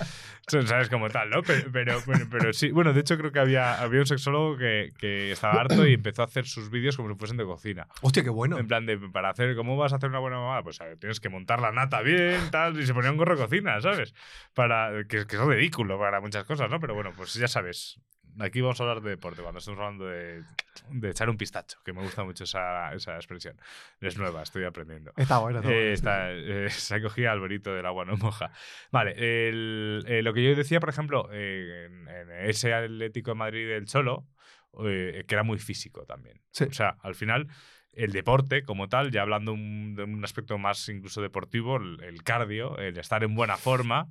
¿Sabes? Como tal, ¿no? Pero, pero, pero, pero sí. Bueno, de hecho, creo que había, había un sexólogo que, que estaba harto y empezó a hacer sus vídeos como si fuesen de cocina. Hostia, qué bueno. En plan de, para hacer, ¿cómo vas a hacer una buena mamada? Pues ver, tienes que montar la nata bien, tal, y se ponía un gorro de cocina, ¿sabes? Para, que, que es ridículo para muchas cosas, ¿no? Pero bueno, pues ya sabes. Aquí vamos a hablar de deporte, cuando estamos hablando de, de echar un pistacho, que me gusta mucho esa, esa expresión. Es nueva, estoy aprendiendo. Está bueno, está bueno. Eh, está, eh, *laughs* se cogía al bonito del agua no moja. Vale, el- eh, lo que yo decía, por ejemplo, eh, en, en ese Atlético de Madrid del Cholo, que era muy físico también. Sí. O sea, al final, el deporte como tal, ya hablando un- de un aspecto más incluso deportivo, el, el cardio, el estar en buena forma.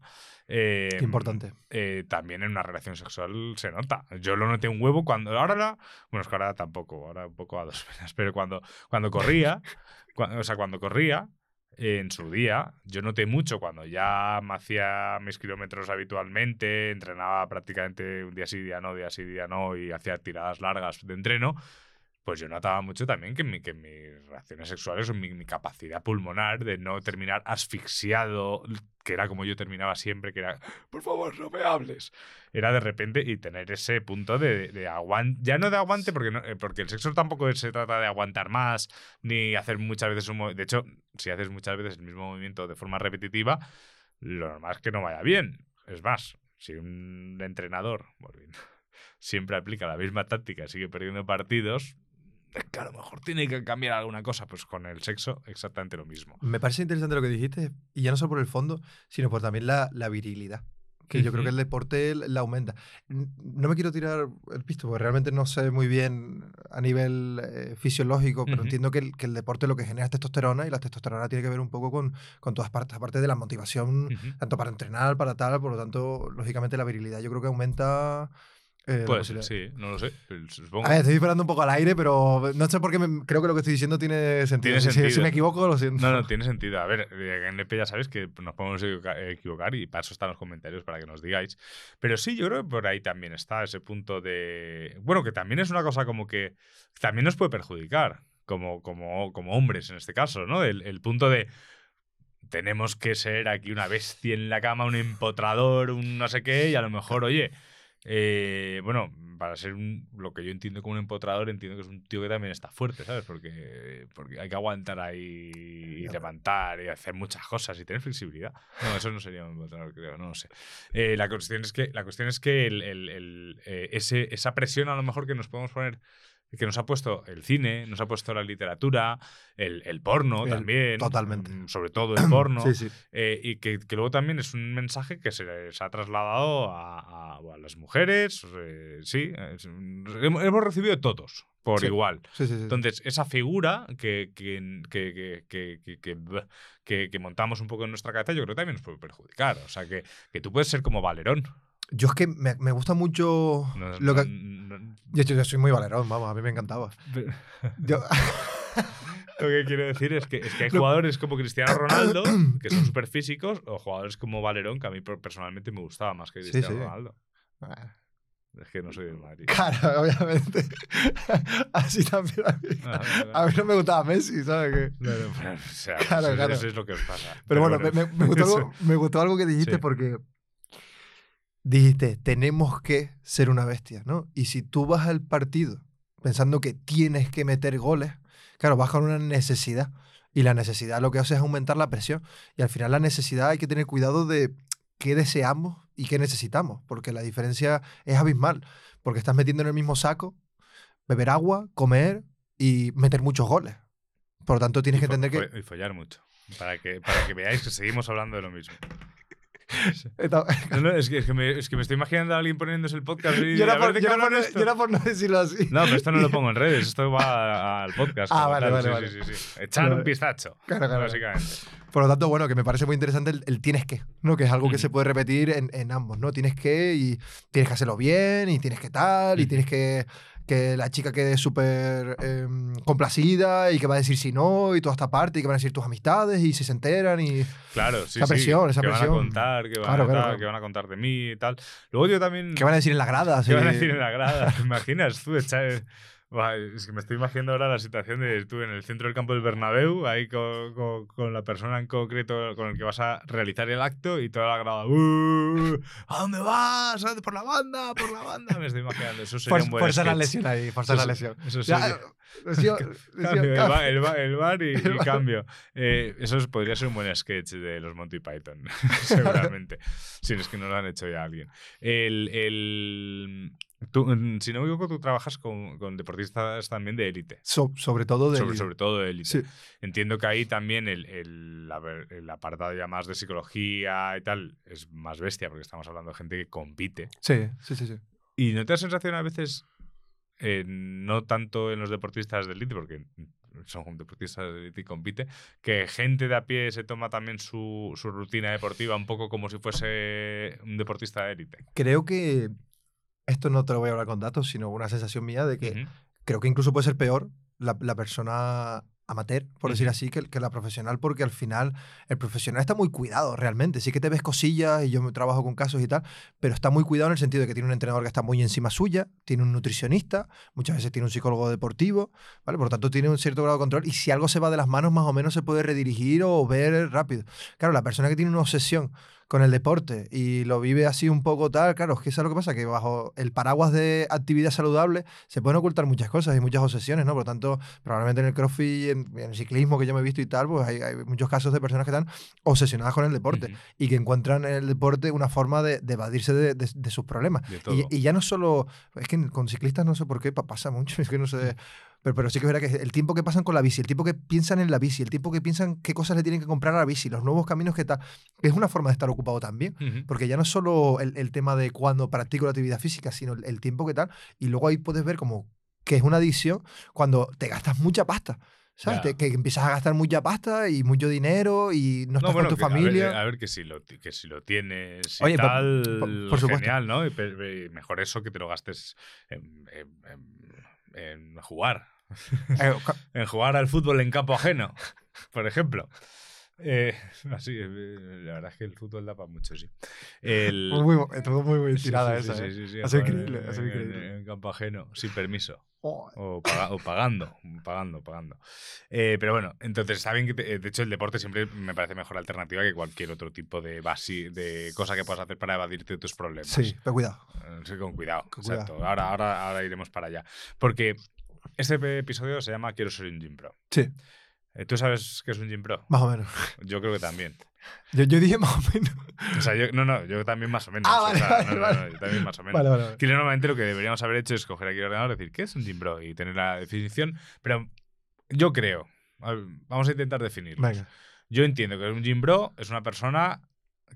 eh, Qué importante. eh, también en una relación sexual se nota. Yo lo noté un huevo cuando. Ahora la. Bueno, es que ahora tampoco, ahora un poco a dos penas, pero cuando, cuando corría, o sea, cuando corría, en su día, yo noté mucho cuando ya me hacía mis kilómetros habitualmente, entrenaba prácticamente un día sí, día no, día sí, día no, y hacía tiradas largas de entreno. Pues yo notaba mucho también que, mi, que mis reacciones sexuales o mi, mi capacidad pulmonar de no terminar asfixiado, que era como yo terminaba siempre, que era, por favor, no me hables. Era de repente y tener ese punto de, de aguante, ya no de aguante, porque, eh, porque el sexo tampoco se trata de aguantar más, ni hacer muchas veces un De hecho, si haces muchas veces el mismo movimiento de forma repetitiva, lo normal es que no vaya bien. Es más, si un entrenador *laughs* siempre aplica la misma táctica sigue perdiendo partidos, es que a lo mejor tiene que cambiar alguna cosa. Pues con el sexo, exactamente lo mismo. Me parece interesante lo que dijiste, y ya no solo por el fondo, sino por también la, la virilidad. Que yo creo que el deporte la aumenta. No me quiero tirar el pisto, porque realmente no sé muy bien a nivel eh, fisiológico, pero entiendo que el, que el deporte lo que genera es testosterona, y la testosterona tiene que ver un poco con, con todas partes, aparte de la motivación, tanto para entrenar, para tal, por lo tanto, lógicamente la virilidad yo creo que aumenta. Eh, Puede ser, sí, no lo sé. Supongo. A ver, estoy disparando un poco al aire, pero no sé por qué me- creo que lo que estoy diciendo tiene sentido. Tiene Si- si- Si, sentido. me equivoco, lo siento. No, no, tiene sentido. A ver, en EP ya sabéis que nos podemos equivoca- equivocar y para eso están los comentarios para que nos digáis. Pero sí, yo creo que por ahí también está ese punto de. Bueno, que también es una cosa como que también nos puede perjudicar, como, como, como hombres en este caso, ¿no? El, el punto de. Tenemos que ser aquí una bestia en la cama, un empotrador, un no sé qué, y a lo mejor, oye. Eh, bueno, para ser un- lo que yo entiendo como un empotrador, entiendo que es un tío que también está fuerte, ¿sabes? Porque, porque hay que aguantar ahí y levantar y hacer muchas cosas y tener flexibilidad. No, eso no sería un empotrador, creo, no lo sé. Eh, la cuestión es que, la cuestión es que el- el- el, eh, ese, esa presión a lo mejor que nos podemos poner, que nos ha puesto el cine, nos ha puesto la literatura, el, el porno El- también. totalmente. mm, Sobre todo el *clears throat* porno. Sí, sí. Eh, y que, que luego también es un mensaje que se les ha trasladado a, a- a las mujeres. eh, sí, es hemos, recibido todos por Sí. igual. Sí, sí, sí. Entonces, esa figura que- que- que montamos un poco en nuestra cabeza, yo creo que también nos puede perjudicar. O sea, que, que tú puedes ser como Valerón. Yo es que me, me gusta mucho No- lo que... no- no- Yo, yo soy muy valerón, vamos, a mí me encantaba. pero- Yo, *laughs* Lo que quiero decir es que, es que hay *laughs* jugadores como Cristiano Ronaldo, *coughs* que son súper físicos, o jugadores como Valerón, que a mí per- personalmente me gustaba más que Cristiano sí. Ronaldo. Es que no soy del Madrid. Claro, *laughs* obviamente. Así también a mí. Ah, A mí no me gustaba Messi, ¿sabes? qué? No, no, pero, o sea, Claro, eso, claro. eso es lo que os pasa. Pero bueno, me, me- me gustó algo, me gustó algo que dijiste Sí. porque dijiste, tenemos que ser una bestia, ¿no? Y si tú vas al partido pensando que tienes que meter goles, claro, vas con una necesidad. Y la necesidad lo que hace es aumentar la presión. Y al final la necesidad hay que tener cuidado de qué deseamos y qué necesitamos, porque la diferencia es abismal, porque estás metiendo en el mismo saco beber agua, comer y meter muchos goles. Por lo tanto, tienes y que entender que... Y follar mucho. Para que, para que veáis que seguimos hablando de lo mismo. *laughs* Esta- No, no, es, que, es, que me, es que me estoy imaginando a alguien poniéndose el podcast y *laughs* Yo era, por, yo qué era por- hablan esto. yo era por no decirlo así. No, pero esto no lo pongo en *laughs* redes, esto va al podcast. Ah, vale, vale, sí, vale. Sí, sí, sí. Echar Vale. un pistacho, Claro, claro. básicamente. Por lo tanto, bueno, que me parece muy interesante el, el tienes que, ¿no? Que es algo que se puede repetir en, en ambos, ¿no? Tienes que y tienes que hacerlo bien y tienes que tal y tienes que que la chica quede súper em, complacida y que va a decir si no y toda esta parte y que van a decir tus amistades y si se enteran y... Claro, sí, Esa sí. presión, esa que van a presión. contar, que van, Claro, a, claro, que van a contar de mí y tal. Luego yo también... ¿Qué van a decir en las gradas? *laughs* ¿Qué van a decir en la grada? ¿Te imaginas tú echar... Es que me estoy imaginando ahora la situación de tú en el centro del campo del Bernabéu, ahí con, con- con la persona en concreto con el que vas a realizar el acto y toda la grada. "Uh, ¿A dónde vas? ¿Por la banda? ¿Por la banda? Me estoy imaginando. Eso sería For- un buen Fuerza la lesión ahí, fuerza la Eso- lesión. Eso Ya, *laughs* Cambio, el, bar, el, bar, el bar y, *laughs* El y bar. cambio. Eh, eso es- podría ser un buen sketch de los Monty Python, *laughs* seguramente. si no es que no lo han hecho ya alguien. El, el- tú, mm, si no me equivoco, tú trabajas con, con deportistas también de élite. So- sobre todo de... Sobre, sobre todo de élite. Sí. Entiendo que ahí también el apartado ya más de psicología y tal es más bestia, porque estamos hablando de gente que compite. Sí, sí, sí, sí. ¿Y no te da sensación a veces, eh, no tanto en los deportistas de élite, porque son deportistas de élite y compite, que gente de a pie se toma también su, su rutina deportiva un poco como si fuese un deportista de élite? Creo que esto no te lo voy a hablar con datos, sino una sensación mía de que creo que incluso puede ser peor la, la persona amateur, por decir así, que, que la profesional, porque al final el profesional está muy cuidado realmente. Sí que te ves cosillas y yo me trabajo con casos y tal, pero está muy cuidado en el sentido de que tiene un entrenador que está muy encima suya, tiene un nutricionista, muchas veces tiene un psicólogo deportivo, ¿vale? Por lo tanto, tiene un cierto grado de control y si algo se va de las manos, más o menos se puede redirigir o ver rápido. Claro, la persona que tiene una obsesión con el deporte y lo vive así un poco tal, claro, es que eso es lo que pasa, que bajo el paraguas de actividad saludable se pueden ocultar muchas cosas y muchas obsesiones, ¿no? Por lo tanto, probablemente en el crossfit en, en el ciclismo que yo me he visto y tal, pues hay, hay muchos casos de personas que están obsesionadas con el deporte y que encuentran en el deporte una forma de, de evadirse de, de- de sus problemas. Y, y ya no solo, es que con ciclistas no sé por qué pa- pasa mucho, *laughs* es que no sé, pero, pero sí que es verdad que el tiempo que pasan con la bici, el tiempo que piensan en la bici, el tiempo que piensan qué cosas le tienen que comprar a la bici, los nuevos caminos que tal, es una forma de estar ocupado también. Porque ya no es solo el, el tema de cuando practico la actividad física, sino el, el tiempo que tal. Y luego ahí puedes ver como que es una adicción cuando te gastas mucha pasta. ¿Sabes? Te- que empiezas a gastar mucha pasta y mucho dinero y no estás bueno, con tu que- a ver, familia. A ver, que, si lo, que si lo tienes y Oye, tal, por- por supuesto. genial, ¿no? Y mejor eso que te lo gastes en, en- en- en jugar. Eh, *laughs* En jugar al fútbol en campo ajeno, por ejemplo. Eh, *laughs* así, eh, la verdad es que el fútbol da para mucho, sí. El, muy, bu- estuvo muy bien *laughs* sí, tirada sí, sí, esa. sí, ¿eh? sí, sí, sido jugar increíble, en- en- increíble. En campo ajeno, sin permiso. Oh, O, paga- o pagando, pagando, pagando. Eh, pero bueno, entonces está bien que, te- eh, de hecho, el deporte siempre me parece mejor alternativa que cualquier otro tipo de basi, de cosa que puedas hacer para evadirte de tus problemas. sí, pero cuidado. Eh, sí, con cuidado, Con exacto. cuidado. Ahora, ahora, ahora iremos para allá. Porque este episodio se llama Quiero ser un gym pro. Sí, Eh, ¿Tú sabes qué es un gym pro? más o menos. Yo creo que también. Yo, yo dije más o menos. O sea, yo, no, no, yo también más o menos. Ah, o vale, sea, vale, no, vale. no, yo también más o menos. Vale, vale, vale. Que normalmente lo que deberíamos haber hecho es coger aquí el ordenador y decir, ¿qué es un gym bro? Y tener la definición. Pero yo creo, vamos a intentar definirlo. Venga. Yo entiendo que un gym bro es una persona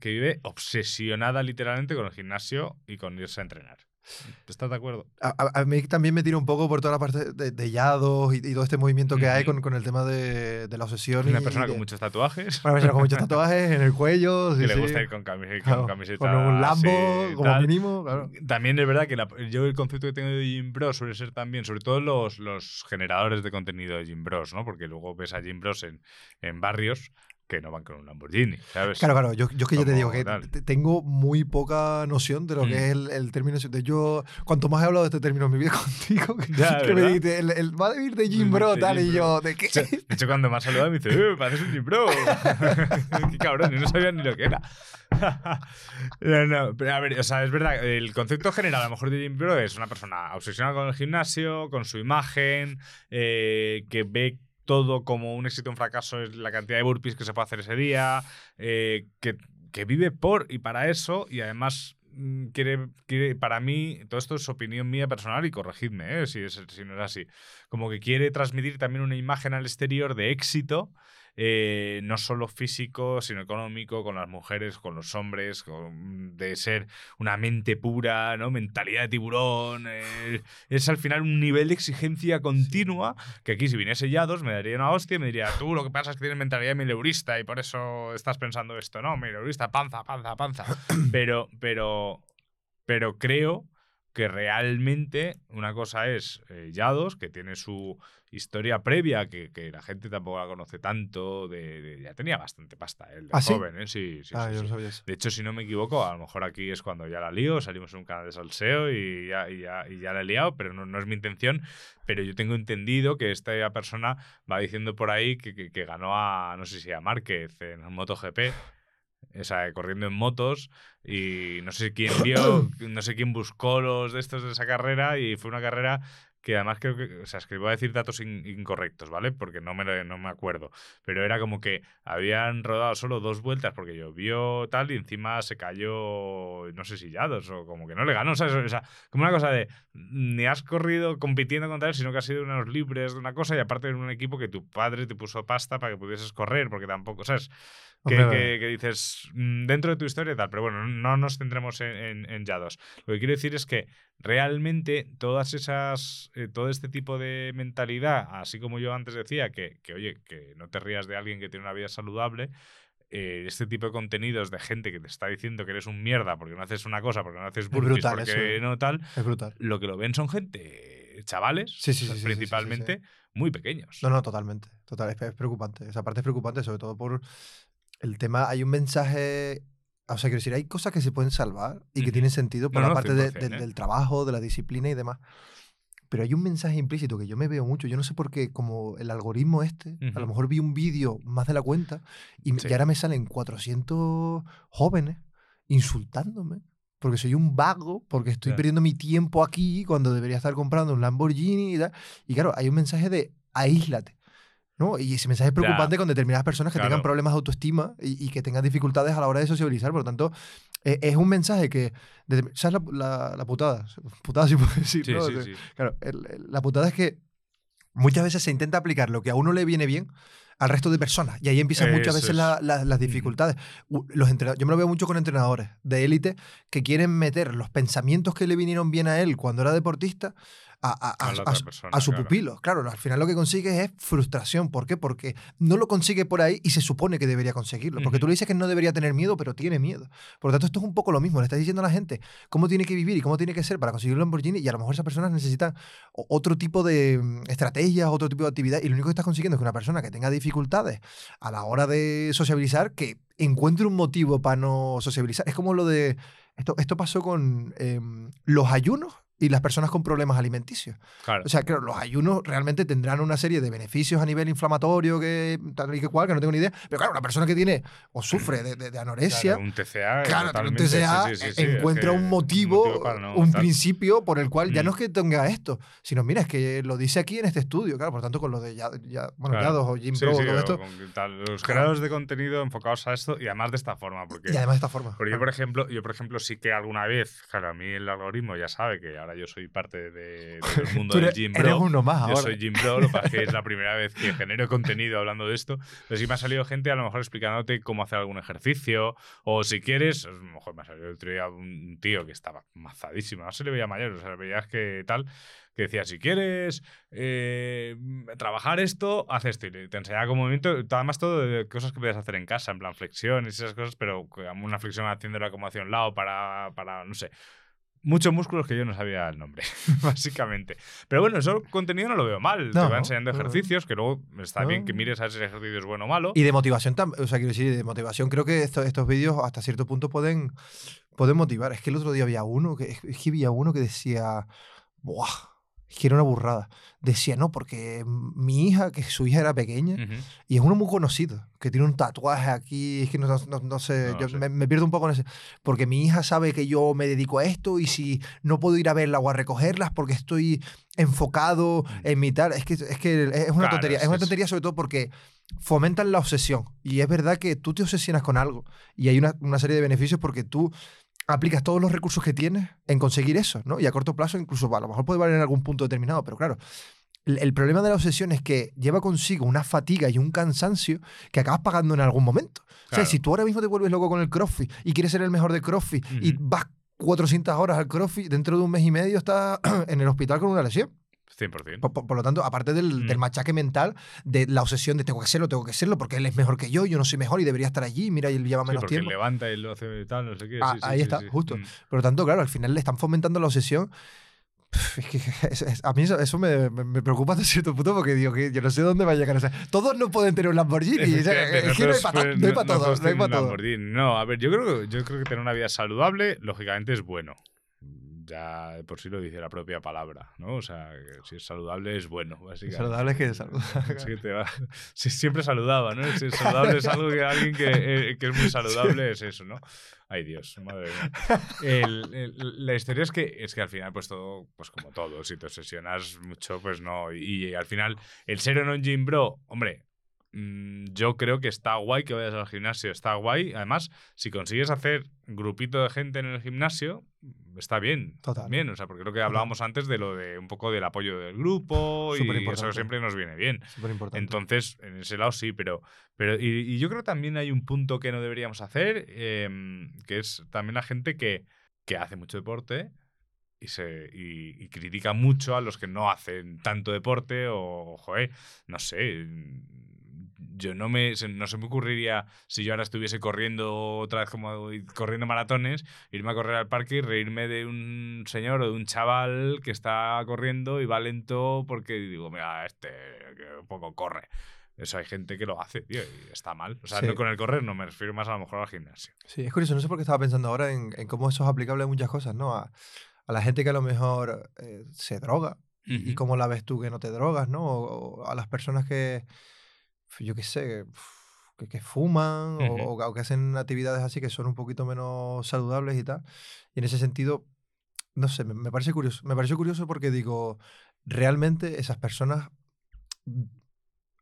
que vive obsesionada literalmente con el gimnasio y con irse a entrenar. ¿Estás de acuerdo? A, a- mí también me tira un poco por toda la parte de, de yados y, y todo este movimiento que hay con, con el tema de, de la obsesión. Una y- persona y con de- muchos tatuajes. Una persona con muchos tatuajes en el cuello. *laughs* que sí, le sí. gusta ir con, camiseta, Claro, con camiseta con un Lambo, como tal. mínimo. Claro. También es verdad que la- yo el concepto que tengo de Gym Bros suele ser también, sobre todo los, los generadores de contenido de Gym Bros, ¿no? Porque luego ves a Gym Bros en, en barrios que no van con un Lamborghini, ¿sabes? Claro, claro, yo, yo es que yo te digo Como que tal. tengo muy poca noción de lo Mm. que es el, el término. De yo, cuanto más he hablado de este término en mi vida *laughs* contigo, Ya, que me ¿verdad? dijiste, el, el va a ir de Jim Bro, De tal, y yo, ¿de qué? De hecho- de hecho, cuando me ha saludado me dice, ¡eh, pareces un Gym Bro! *laughs* ¡Qué cabrón! Yo no sabía ni lo que era. *laughs* no, no, pero a ver, o sea, es verdad, el concepto general a lo mejor de Gym Bro es una persona obsesionada con el gimnasio, con su imagen, eh, que ve todo como un éxito o un fracaso es la cantidad de burpees que se puede hacer ese día, eh, que, que vive por y para eso y además mm, quiere, quiere, para mí, todo esto es opinión mía personal y corregidme eh, si, es, si no es así, como que quiere transmitir también una imagen al exterior de éxito, eh, no solo físico, sino económico, con las mujeres, con los hombres, con- de ser una mente pura, ¿no? Mentalidad de tiburón. eh, es al final un nivel de exigencia continua que aquí si viniese Yados me daría una hostia y me diría, tú lo que pasa es que tienes mentalidad de mileurista y por eso estás pensando esto, ¿no? Mileurista, panza, panza, panza. *clears throat* Pero, pero, pero creo que realmente una cosa es eh, Yados, que tiene su historia previa, que, que la gente tampoco la conoce tanto, de, de- ya tenía bastante pasta él, de ¿Ah, joven, ¿eh? Sí, sí, ah, sí, yo sí. no sabía eso. De hecho, si no me equivoco, a lo mejor aquí es cuando ya la lío, salimos en un canal de salseo y ya, y ya, y ya la he liado, pero no, no es mi intención. Pero yo tengo entendido que esta persona va diciendo por ahí que, que- que ganó a, no sé si a Márquez en MotoGP. O sea, corriendo en motos y no sé quién *coughs* vio, no sé quién buscó los de estos de esa carrera y fue una carrera que además creo que, o sea, es que voy a decir datos in- incorrectos, ¿vale? Porque no me, no me acuerdo. Pero era como que habían rodado solo dos vueltas porque llovió tal y encima se cayó, no sé si Yados o como que no le ganó. O sea, eso- o sea, como una cosa de ni has corrido compitiendo contra él, sino que has sido unos libres de una cosa y aparte en un equipo que tu padre te puso pasta para que pudieses correr porque tampoco, ¿sabes? Que, que- que dices mm, dentro de tu historia y tal, pero bueno, no nos centremos en, en, en Yados. Lo que quiero decir es que realmente todas esas, eh, todo este tipo de mentalidad, así como yo antes decía, que, que, oye, que no te rías de alguien que tiene una vida saludable, eh, este tipo de contenidos de gente que te está diciendo que eres un mierda porque no haces una cosa, porque no haces burpees, brutal porque eso. no tal, Es brutal. lo que lo ven son gente, chavales, Sí, sí, sí, principalmente, muy pequeños. No, no, totalmente. Total, es, es preocupante. Esa parte es preocupante, sobre todo por el tema. Hay un mensaje. O sea, quiero decir, hay cosas que se pueden salvar y que tienen sentido por No, la no, parte de- 100%, del- ¿eh? del trabajo, de la disciplina y demás. Pero hay un mensaje implícito que yo me veo mucho. Yo no sé por qué, como el algoritmo este, a lo mejor vi un vídeo más de la cuenta y, Sí. ahora me salen 400 jóvenes insultándome. Porque soy un vago, porque estoy Claro. perdiendo mi tiempo aquí cuando debería estar comprando un Lamborghini y tal. Y claro, hay un mensaje de aíslate. ¿No? Y ese mensaje es Ya. preocupante con determinadas personas que tengan Claro. problemas de autoestima y, y que tengan dificultades a la hora de sociabilizar. Por lo tanto, eh, es un mensaje que. ¿Sabes la, la- la putada? Putada *laughs* sí puedo decir. Sí, ¿no? sí. Claro, el- el- la putada es que muchas veces se intenta aplicar lo que a uno le viene bien al resto de personas. Y ahí empiezan muchas Eso veces es. la- la- las dificultades. Los yo me lo veo mucho con entrenadores de élite que quieren meter los pensamientos que le vinieron bien a él cuando era deportista a, a- a- su- persona, a su claro. pupilo. Claro, al final lo que consigue es frustración. ¿Por qué? Porque no lo consigue por ahí y se supone que debería conseguirlo. Porque tú le dices que no debería tener miedo, pero tiene miedo. Por lo tanto, esto es un poco lo mismo. Le estás diciendo a la gente cómo tiene que vivir y cómo tiene que ser para conseguir un Lamborghini y a lo mejor esas personas necesitan otro tipo de mm, estrategias, otro tipo de actividad y lo único que estás consiguiendo es que una persona que tenga dificultades a la hora de sociabilizar, que encuentre un motivo para no sociabilizar. Es como lo de... Esto, esto pasó con em, los ayunos y las personas con problemas alimenticios. Claro. O sea, claro, los ayunos realmente tendrán una serie de beneficios a nivel inflamatorio, que tal y que cual, que no tengo ni idea. Pero claro, una persona que tiene o sufre de, de- de anorexia, Claro, un TCA. Claro, tiene un totalmente, sí, TCA sí, sí, sí, es encuentra que un motivo, no un principio por el cual ya Mm. no es que tenga esto, sino mira, es que lo dice aquí en este estudio, claro, por tanto con lo de ya, ya- bueno, Claro. Yados o Jim Bro, todo esto, con que tal, los creadores de contenido enfocados a esto y además de esta forma. Porque, y además de esta forma. porque yo, por ejemplo, yo, por ejemplo, sí que alguna vez, claro, a mí el algoritmo ya sabe que ahora yo soy parte de, del *laughs* mundo del eres, Jim eres Bro. uno más Yo ahora. soy Jim Bro, lo que es la primera vez que genero contenido hablando de esto. Pero sí me ha salido gente a lo mejor explicándote cómo hacer algún ejercicio. O si quieres, a lo mejor me ha salido el otro día un tío que estaba mazadísimo. No se le veía mayor, o sea, veías que tal. Que decía, si quieres eh, trabajar esto, haz esto. Y te enseñaba como movimiento, además todo de cosas que puedes hacer en casa, en plan flexiones y esas cosas, pero una flexión haciéndola como hacia un lado para, para no sé, muchos músculos que yo no sabía el nombre, *laughs* básicamente. Pero bueno, eso contenido no lo veo mal. Te No, va enseñando no, no. ejercicios que luego está bien que No. mires a ver si el ejercicio es bueno o malo. Y de motivación también, o sea, quiero decir, de motivación creo que esto- estos vídeos hasta cierto punto pueden, pueden motivar. Es que el otro día había uno que, es que había uno que decía, ¡buah! Es que era una burrada. Decía, no, porque mi hija, que su hija era pequeña, Ujú. y es uno muy conocido, que tiene un tatuaje aquí, es que no, no- no sé, No yo sé. Me, me pierdo un poco en ese. Porque mi hija sabe que yo me dedico a esto y si no puedo ir a verla o a recogerlas porque estoy enfocado en mi tal, es que es, que es una Claro, tontería. es una tontería sobre todo porque fomentan la obsesión. Y es verdad que tú te obsesionas con algo y hay una, una serie de beneficios porque tú aplicas todos los recursos que tienes en conseguir eso, ¿no? Y a corto plazo incluso a lo mejor puede valer en algún punto determinado, pero claro, el, problema de la obsesión es que lleva consigo una fatiga y un cansancio que acabas pagando en algún momento. O sea, Claro. si tú ahora mismo te vuelves loco con el CrossFit y quieres ser el mejor de CrossFit y vas 400 horas al CrossFit, dentro de un mes y medio estás *clears throat* en el hospital con una lesión. 100%. Por, por- por lo tanto, aparte del, Mm. del machaque mental, de la obsesión de tengo que serlo, tengo que serlo, porque él es mejor que yo, yo no soy mejor y debería estar allí, mira, y él lleva Sí, menos porque tiempo. levanta y lo hace tal, no sé qué. Ah, sí, sí, ahí sí, está, sí. justo. Mm. Por lo tanto, claro, al final le están fomentando la obsesión. Es que *laughs* es- es- a mí eso, eso me, me- me preocupa hasta cierto punto porque digo que yo no sé dónde va a llegar. O sea, todos no pueden tener un Lamborghini. o sea, Efectivamente, es que no hay para no hay pa' todos. No hay pa' todos. No, a ver, yo creo, yo creo que tener una vida saludable, lógicamente, es bueno. Ya por sí lo dice la propia palabra, ¿no? O sea, que si es saludable es bueno, básicamente. Saludable es que es saludable. *laughs* Te va- sí, siempre saludaba, ¿no? Si es saludable es algo que alguien que, eh, que es muy saludable es eso, ¿no? Ay Dios, madre mía. El- el- la historia es que, es que al final, pues todo, pues como todo, si te obsesionas mucho, pues no. Y, y al final, el ser un gym bro, hombre, yo creo que está guay que vayas al gimnasio, está guay. Además, si consigues hacer grupito de gente en el gimnasio, está bien. Total. Bien, o sea, porque creo que hablábamos antes de lo de un poco del apoyo del grupo y eso siempre nos viene bien. Súper importante. Entonces, en ese lado sí, pero. pero y, y yo creo que también hay un punto que no deberíamos hacer, em, que es también la gente que, que hace mucho deporte y, se, y, y critica mucho a los que no hacen tanto deporte o, joder, no sé. Yo no me no se me ocurriría si yo ahora estuviese corriendo otra vez como corriendo maratones, irme a correr al parque y reírme de un señor o de un chaval que está corriendo y va lento porque digo, mira, este que un poco corre. Eso hay gente que lo hace, tío, y está mal. O sea, Sí. no con el correr no me refiero más a lo mejor al gimnasio. Sí, es curioso, no sé por qué estaba pensando ahora en, en cómo eso es aplicable a muchas cosas, ¿no? A, a la gente que a lo mejor eh, se droga y Ujú. cómo la ves tú que no te drogas, ¿no? O, o a las personas que, yo qué sé, que, que fuman o- Ujú. o, o que hacen actividades así que son un poquito menos saludables y tal. Y en ese sentido, no sé, me, me parece curioso. Me pareció curioso porque digo, realmente esas personas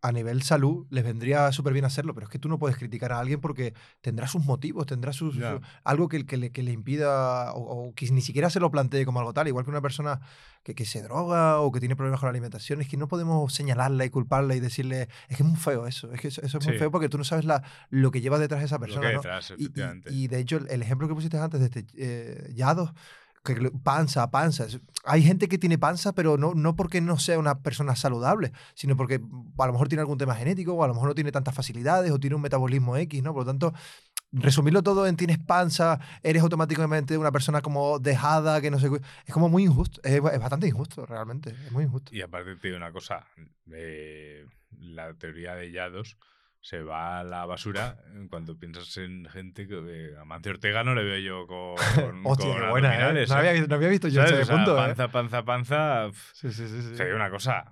a nivel salud les vendría súper bien hacerlo, pero es que tú no puedes criticar a alguien porque tendrá sus motivos, tendrá sus, su- algo que, que le, que le impida o, o que ni siquiera se lo plantee como algo tal, igual que una persona que, que se droga o que tiene problemas con la alimentación, es que no podemos señalarla y culparla y decirle, es que es muy feo eso, es que eso, eso es muy feo porque tú no sabes la, lo que lleva detrás de esa Lo que persona. hay ¿no? detrás, Y- y- efectivamente. Y, de hecho, el, el ejemplo que pusiste antes de este eh, Yados, que panza, panza. Hay gente que tiene panza, pero no, no porque no sea una persona saludable, sino porque mm, a lo mejor tiene algún tema genético, o a lo mejor no tiene tantas facilidades, o tiene un metabolismo X, ¿no? Por lo tanto, resumirlo todo en tienes panza, eres automáticamente una persona como dejada, que no sé. Es como muy injusto. Es, es bastante injusto, realmente. Es muy injusto. Y aparte te digo una cosa, eh, la teoría de Yados se va a la basura eh, cuando piensas en gente que eh, a Mancio Ortega no le veo yo con, *laughs* Hostia, con buena, ¿eh? No ¿eh? había, no había visto yo ese O punto, ¿eh? panza, panza, panza. pf, Sí, sí, sí. sí. Digo una cosa.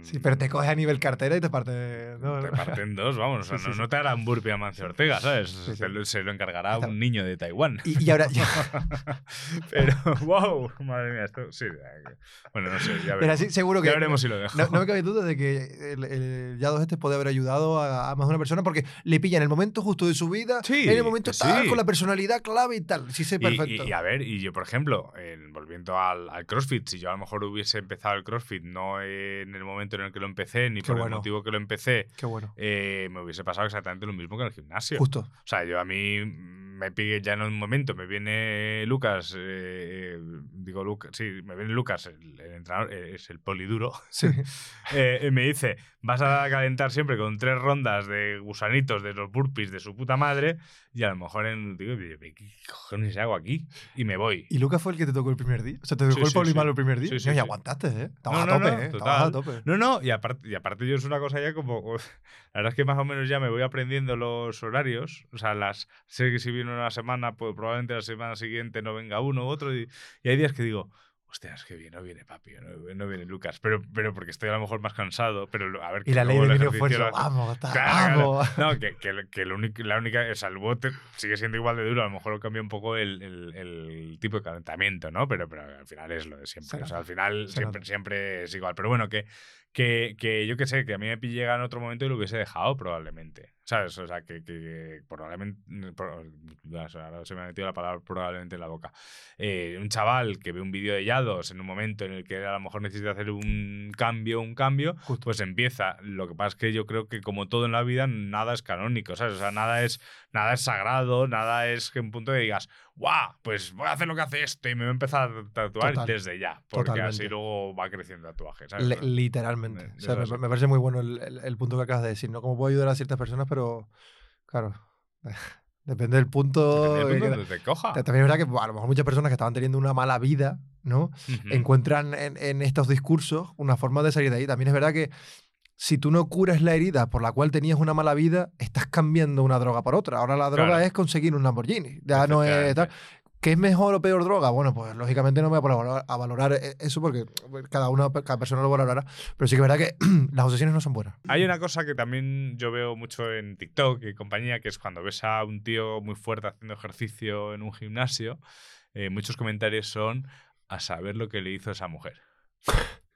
Mm, Sí, pero te coges a nivel cartera y te parte. no, Te parten dos, vamos. O *laughs* sea, Sí, sí, no, sí. no te hará un burpee a Mancio Ortega, ¿sabes? Sí, sí. Se, lo, se lo encargará Está- un niño de Taiwán. Y, y ahora. *laughs* Pero, wow, madre mía, esto sí. Bueno, no sé, ya Pero veremos. así seguro que. Ya veremos si lo dejo. No, no me cabe duda de que el, el Yados este puede haber ayudado a, a más de una persona porque le pilla en el momento justo de su vida, Sí, en el momento tal, sí. con la personalidad clave y tal. Sí, sé Y- perfecto. Y, y a ver, y yo, por ejemplo, en- volviendo al, al CrossFit, si yo a lo mejor hubiese empezado el CrossFit no en el momento en el que lo empecé, ni Qué por bueno. el motivo que lo empecé, Qué bueno. eh, me hubiese pasado exactamente lo mismo que en el gimnasio. Justo. O sea, yo a mí me pique ya en un momento, me viene Lucas, eh, digo Lucas, sí, me viene Lucas, el, el entrenador, eh, es el poliduro, Sí. *laughs* eh, y me dice, vas a calentar siempre con tres rondas de gusanitos de los burpees de su puta madre, y a lo mejor en, digo, ¿qué cojones hago aquí? Y me voy. ¿Y Lucas fue el que te tocó el primer día? O sea, te Sí, tocó el sí, polimalo sí. el primer día. Sí, sí, No, y aguantaste, ¿eh? Estabas No, a no, tope, no, ¿eh? Estabas a total. tope. No, no, y aparte, y aparte yo es una cosa ya como... *laughs* La verdad es que más o menos ya me voy aprendiendo los horarios. O sea, las sé que si viene una semana, pues probablemente la semana siguiente no venga uno u otro. Y, y hay días que digo, hostia, es que viene, no viene papi, no, no viene Lucas. Pero, pero porque estoy a lo mejor más cansado. Pero a ver, Y la ley del ejercicio esfuerzo. lo- Vamos, está, Claro, claro. vamos. No, que, que, que lo único- la única, o sea, el bote sigue siendo igual de duro, a lo mejor lo cambia un poco el, el- el tipo de calentamiento, ¿no? Pero, pero al final es lo de siempre. O sea, al final siempre, siempre es igual. Pero bueno, que, que, que yo que sé, que a mí me llega en otro momento y lo hubiese dejado probablemente. ¿Sabes? O sea, que, que probablemente. sea, ahora se me ha metido la palabra probablemente en la boca. Eh, un chaval que ve un vídeo de Yados en un momento en el que a lo mejor necesita hacer un cambio, un cambio, Justo. pues empieza. Lo que pasa es que yo creo que como todo en la vida, nada es canónico, ¿sabes? O sea, nada es, nada es sagrado, nada es que un punto de digas, ¡guau! Pues voy a hacer lo que hace este y me voy a empezar a tatuar Total. desde ya. Porque así Totalmente. luego va creciendo el tatuaje, ¿sabes? Le- literalmente. Me- O sea, me, me parece muy bueno el, el- el punto que acabas de decir. No cómo puedo ayudar a ciertas personas, pero claro, *laughs* depende del punto. Depende que- de donde te coja. También es verdad que a lo mejor muchas personas que estaban teniendo una mala vida, ¿no? Encuentran en, en estos discursos una forma de salir de ahí. También es verdad que si tú no curas la herida por la cual tenías una mala vida, estás cambiando una droga por otra. Ahora la droga Claro. es conseguir un Lamborghini. Ya no es tal. ¿Qué es mejor o peor droga? Bueno, pues lógicamente no me voy a valorar, a valorar e- eso porque cada una, cada persona lo valorará. Pero sí que es verdad que *clears throat* las obsesiones no son buenas. Hay una cosa que también yo veo mucho en TikTok y compañía, que es cuando ves a un tío muy fuerte haciendo ejercicio en un gimnasio, eh, muchos comentarios son a saber lo que le hizo esa mujer. *laughs*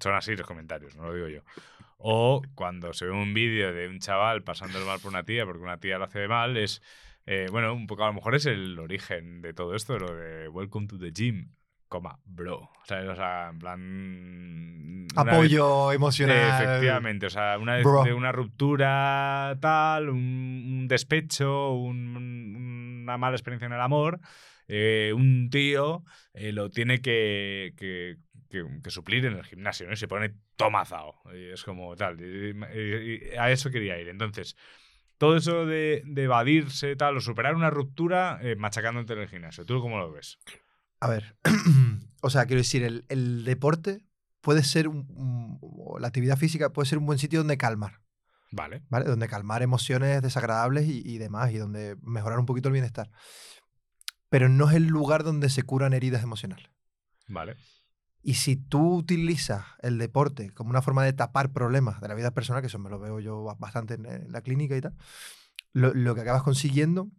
son así los comentarios, no lo digo yo. O cuando se ve un vídeo de un chaval pasándolo mal por una tía porque una tía lo hace mal, es, eh, bueno, un poco a lo mejor es el origen de todo esto, lo de Welcome to the gym, coma, bro. ¿Sabes? O sea, en plan... una vez- Apoyo emocional. Efectivamente, o sea, una vez de una ruptura tal, un, un despecho, un- una mala experiencia en el amor, eh, un tío eh, lo tiene que, que- que- que suplir en el gimnasio, ¿no? Y se pone tomazao. Y es como tal. y- y- y a eso quería ir. Entonces, todo eso de, de evadirse, tal, o superar una ruptura eh, machacándote en el gimnasio. ¿Tú cómo lo ves? A ver, *clears throat* o sea, quiero decir, el, el deporte puede ser, un, un- o la actividad física puede ser un buen sitio donde calmar, Vale. ¿vale? Donde calmar emociones desagradables y, y demás, y donde mejorar un poquito el bienestar. Pero no es el lugar donde se curan heridas emocionales. Vale. Y si tú utilizas el deporte como una forma de tapar problemas de la vida personal, que eso me lo veo yo ba- bastante en, la clínica y tal, lo, lo que acabas consiguiendo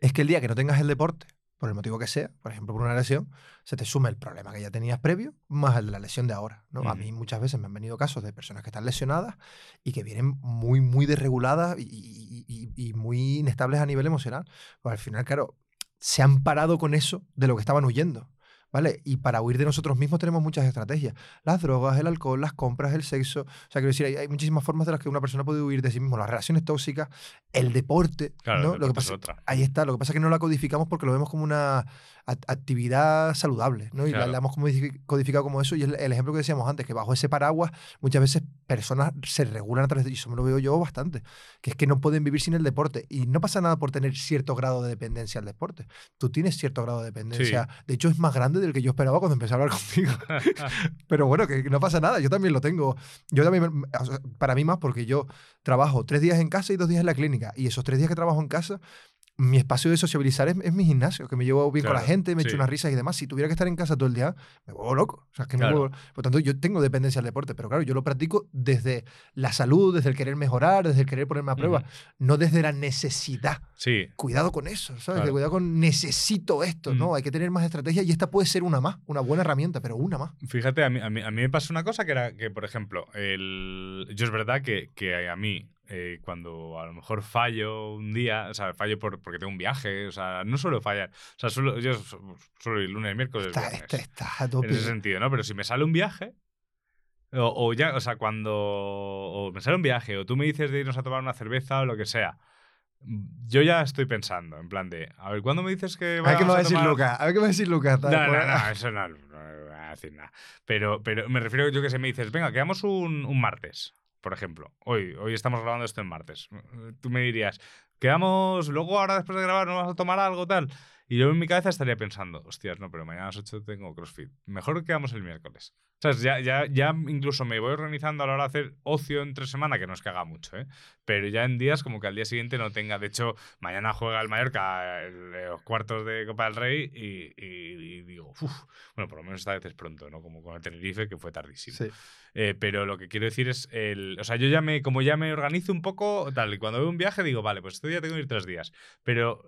es que el día que no tengas el deporte, por el motivo que sea, por ejemplo por una lesión, se te sume el problema que ya tenías previo más el de la lesión de ahora. ¿no? A mí muchas veces me han venido casos de personas que están lesionadas y que vienen muy, muy desreguladas y, y- y- y muy inestables a nivel emocional. Pues al final, claro, se han parado con eso de lo que estaban huyendo. ¿Vale? Y para huir de nosotros mismos tenemos muchas estrategias. Las drogas, el alcohol, las compras, el sexo. O sea, quiero decir, hay, hay muchísimas formas de las que una persona puede huir de sí mismo. Las relaciones tóxicas, el deporte. Claro, ¿no? el Lo que es pasa, otra. Ahí está. Lo que pasa es que no la codificamos porque lo vemos como una actividad saludable. ¿no? Y la, Claro. la hemos codifi- codificado como eso. Y el, el ejemplo que decíamos antes, que bajo ese paraguas muchas veces personas se regulan a través de... Y eso me lo veo yo bastante. Que es que no pueden vivir sin el deporte. Y no pasa nada por tener cierto grado de dependencia al deporte. Tú tienes cierto grado de dependencia. De hecho, es más grande del que yo esperaba cuando empecé a hablar *laughs* contigo. *laughs* Pero bueno, que no pasa nada, yo también lo tengo. Yo también, para mí más, porque yo trabajo tres días en casa y dos días en la clínica. Y esos tres días que trabajo en casa, mi espacio de sociabilizar es, es mi gimnasio, que me llevo bien con la Claro, gente, me sí. echo unas risas y demás. Si tuviera que estar en casa todo el día, me vuelvo loco. O sea, es que me Claro. vuelvo- Por tanto, yo tengo dependencia al deporte, pero claro, yo lo practico desde la salud, desde el querer mejorar, desde el querer ponerme a prueba, Ujú. no desde la necesidad. Sí. Cuidado con eso, ¿sabes? Claro. Cuidado con necesito esto, ¿no? Mm. Hay que tener más estrategia y esta puede ser una más, una buena herramienta, pero una más. Fíjate, a mí, a, mí, a mí me pasó una cosa que era que, por ejemplo, el, yo es verdad que, que a mí, eh, cuando a lo mejor fallo un día, o sea, fallo por, porque tengo un viaje, o sea, no suelo fallar. O sea, suelo, yo su- suelo ir lunes, miércoles, Está, viernes. está, está a en tope. ese sentido, ¿no? Pero si me sale un viaje, o, o ya, o sea, cuando o me sale un viaje, o tú me dices de irnos a tomar una cerveza o lo que sea, yo ya estoy pensando, en plan de, a ver, ¿cuándo me dices que A ver qué me vamos va a decir tomar- Lucas. A ver qué me va a decir Lucas. no, no, no, *laughs* eso no, no voy a decir nada. Pero, pero me refiero, yo que sé, me dices, venga, quedamos un, un martes, por ejemplo. Hoy, hoy estamos grabando esto en martes. Tú me dirías, quedamos, luego ahora después de grabar nos vamos a tomar algo, tal. Y yo en mi cabeza estaría pensando, hostias, no, pero mañana a las 8 tengo CrossFit. Mejor quedamos el miércoles. ¿Sabes? Ya, ya, ya incluso me voy organizando a la hora de hacer ocio entre semana, que no es que haga mucho, ¿eh? Pero ya en días como que al día siguiente no tenga. De hecho, mañana juega el Mallorca el- los cuartos de Copa del Rey y, y- y digo, uff, bueno, por lo menos esta vez es pronto, ¿no? Como con el Tenerife, que fue tardísimo. Sí. Eh, pero lo que quiero decir es, el, o sea, yo ya me, como ya me organizo un poco, tal, y cuando veo un viaje digo, vale, pues este día tengo que ir tres días. Pero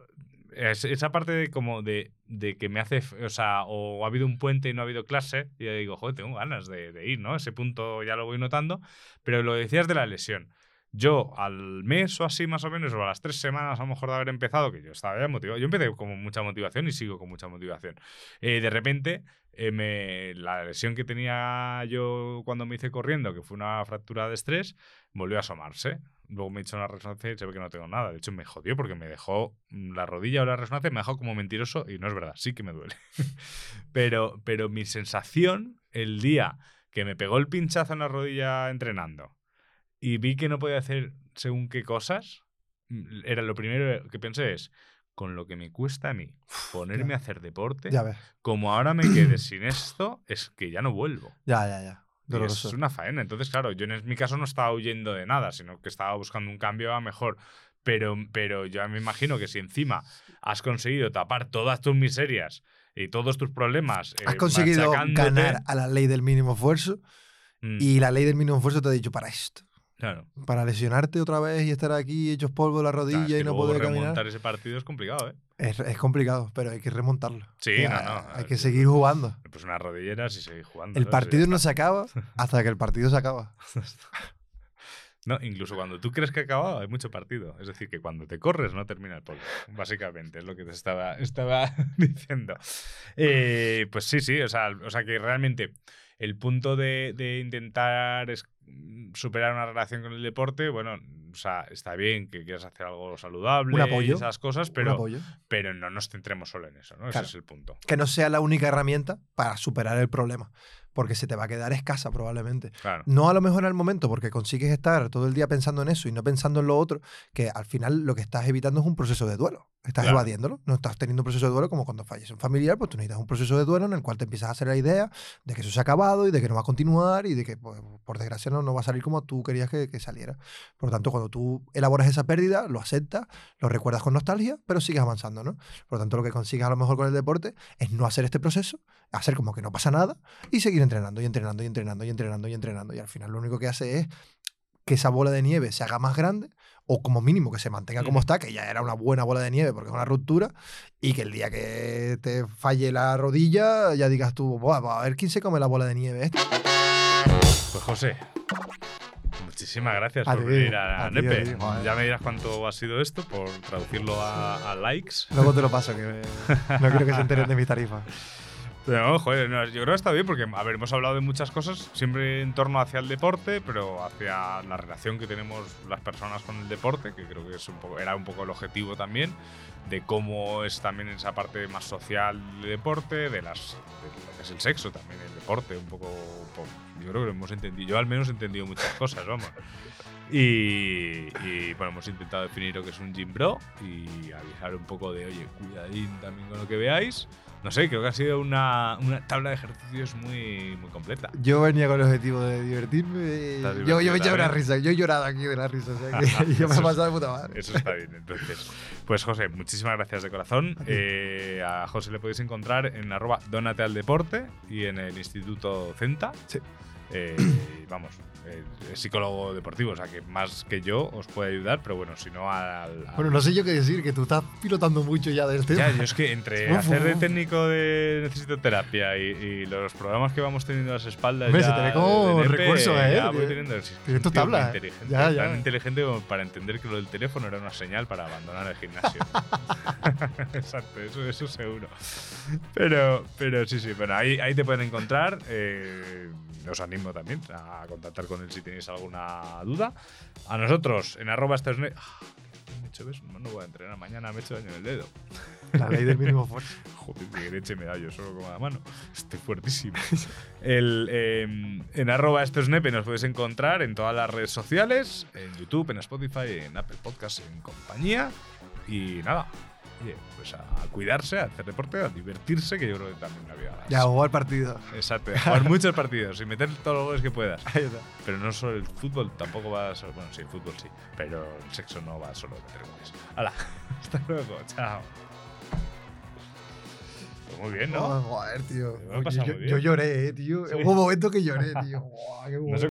es- esa parte de como de, de que me hace, o sea, o ha habido un puente y no ha habido clase, y ya digo, joder, tengo ganas de, de ir, ¿no? Ese punto ya lo voy notando. Pero lo decías de la lesión. Yo al mes o así más o menos, o a las tres semanas a lo mejor de haber empezado, que yo estaba ya motivado, yo empecé con mucha motivación y sigo con mucha motivación. Eh, de repente, eh, me- la lesión que tenía yo cuando me hice corriendo, que fue una fractura de estrés, volvió a asomarse. Luego me he hecho una resonancia y se ve que no tengo nada. De hecho, me jodió porque me dejó la rodilla o la resonancia, me dejó como mentiroso y no es verdad, sí que me duele. *laughs* pero, pero mi sensación el día que me pegó el pinchazo en la rodilla entrenando y vi que no podía hacer según qué cosas, mm, era lo primero que pensé es, con lo que me cuesta a mí ponerme a hacer deporte, Ya ves. como ahora me quede sin esto, es que ya no vuelvo. Ya, ya, ya. Y es una faena. Entonces, claro, yo en mi caso no estaba huyendo de nada, sino que estaba buscando un cambio a mejor. Pero, pero yo me imagino que si encima has conseguido tapar todas tus miserias y todos tus problemas. Has eh, conseguido ganar a la ley del mínimo esfuerzo mm, y la ley del mínimo esfuerzo te ha dicho para esto. Claro. Para lesionarte otra vez y estar aquí hechos polvo la Claro, rodilla y no poder remontar caminar. ese partido es complicado, ¿eh? Es, es complicado, pero hay que remontarlo. Sí, O sea, no, no, Hay que seguir jugando. Pues unas rodilleras y seguir jugando. El ¿sabes? partido no se acaba *laughs* hasta que el partido se acaba. No, incluso cuando tú crees que ha acabado, hay mucho partido. Es decir, que cuando te corres no termina el polvo. Básicamente, es lo que te estaba, *laughs* estaba *laughs* diciendo. Eh, pues sí, sí, o sea, o sea que realmente el punto de, de intentar es- superar una relación con el deporte, bueno, sea, está bien que quieras hacer algo saludable Un apoyo. y esas cosas, pero, pero no nos centremos solo en eso, ¿no? Claro. Ese es el punto. Que no sea la única herramienta para superar el problema. Porque se te va a quedar escasa probablemente. Claro. No a lo mejor en el momento, porque consigues estar todo el día pensando en eso y no pensando en lo otro, que al final lo que estás evitando es un proceso de duelo. Estás Claro. evadiéndolo. No estás teniendo un proceso de duelo como cuando fallece un familiar, pues tú necesitas un proceso de duelo en el cual te empiezas a hacer la idea de que eso se ha acabado y de que no va a continuar y de que, pues, por desgracia, no, no va a salir como tú querías que, que saliera. Por lo tanto, cuando tú elaboras esa pérdida, lo aceptas, lo recuerdas con nostalgia, pero sigues avanzando, ¿no? Por lo tanto, lo que consigues a lo mejor con el deporte es no hacer este proceso, hacer como que no pasa nada y seguir entrenando y entrenando y entrenando y entrenando y entrenando. Y al final lo único que hace es que esa bola de nieve se haga más grande o como mínimo que se mantenga como está, que ya era una buena bola de nieve porque es una ruptura, y que el día que te falle la rodilla ya digas tú, "Buah, pues a ver quién se come la bola de nieve esta. Pues José, muchísimas gracias A por venir a, Nepe. ya me dirás cuánto ha sido esto por traducirlo a, a likes. Luego te lo paso, que *laughs* no quiero que se enteren de mis tarifas. No, joder, no, yo creo que está bien porque, a ver, hemos hablado de muchas cosas, siempre en torno hacia el deporte, pero hacia la relación que tenemos las personas con el deporte, que creo que es un poco, era un poco el objetivo también, de cómo es también esa parte más social del deporte, de, las, de lo que es el sexo también, el deporte, un poco, un poco- yo creo que hemos entendido, yo al menos he entendido muchas cosas, vamos. Y, y, bueno, hemos intentado definir lo que es un gym bro y avisar un poco de, oye, cuidadín también con lo que veáis. No sé, creo que ha sido una, una tabla de ejercicios muy, muy completa. Yo venía con el objetivo de divertirme. Yo, yo me echaba una risa. Yo he llorado aquí de la risa. O sea que *laughs* yo me he pasado de puta madre. Eso está bien, entonces. Pues José, muchísimas gracias de corazón. A. Eh, a José le podéis encontrar en arroba Dónate al Deporte y en el Instituto Centa. Sí. Eh, vamos, es psicólogo deportivo, o sea que más que yo os puede ayudar, pero bueno, si no al... al- Bueno, no sé yo qué decir, que tú estás pilotando mucho ya del tema. Ya, yo es que entre *laughs* Uf, hacer de técnico de necesito terapia y, y los programas que vamos teniendo a las espaldas. Hombre, ya se te ve como recursos, ¿eh? ya voy teniendo, muy tabla, ¿eh? inteligente, Ya, ya. Tan inteligente como para entender que lo del teléfono era una señal para abandonar el gimnasio. *laughs* *laughs* Exacto, eso, eso seguro. Pero, pero sí, sí, bueno, ahí, ahí te pueden encontrar. eh, os animo también a contactar con él si tenéis alguna duda. A nosotros, en arroba estosne- Ah. No, no voy a entrenar mañana, me he hecho daño en el dedo. La ley del mínimo esfuerzo. *laughs* Joder, qué leche me da yo solo con la mano. Estoy fuertísimo. El, eh, en arroba esto es nepe nos puedes encontrar en todas las redes sociales, en YouTube, en Spotify, en Apple Podcasts, en compañía. Y nada, oye, pues a cuidarse, a hacer deporte, a divertirse, que yo creo que también la vida. Ya, jugó el partido. Exacto, a jugar *laughs* muchos partidos y meter todos los goles que puedas. Pero no solo el fútbol, tampoco va a ser. Bueno, sí, el fútbol sí, pero el sexo no va solo a meter goles. ¡Hala! *laughs* Hasta luego, chao. Pues muy bien, ¿no? Oh, joder, tío. Me yo, lloré, eh, tío. Sí. Hubo momentos que lloré, *laughs* tío. Buah, qué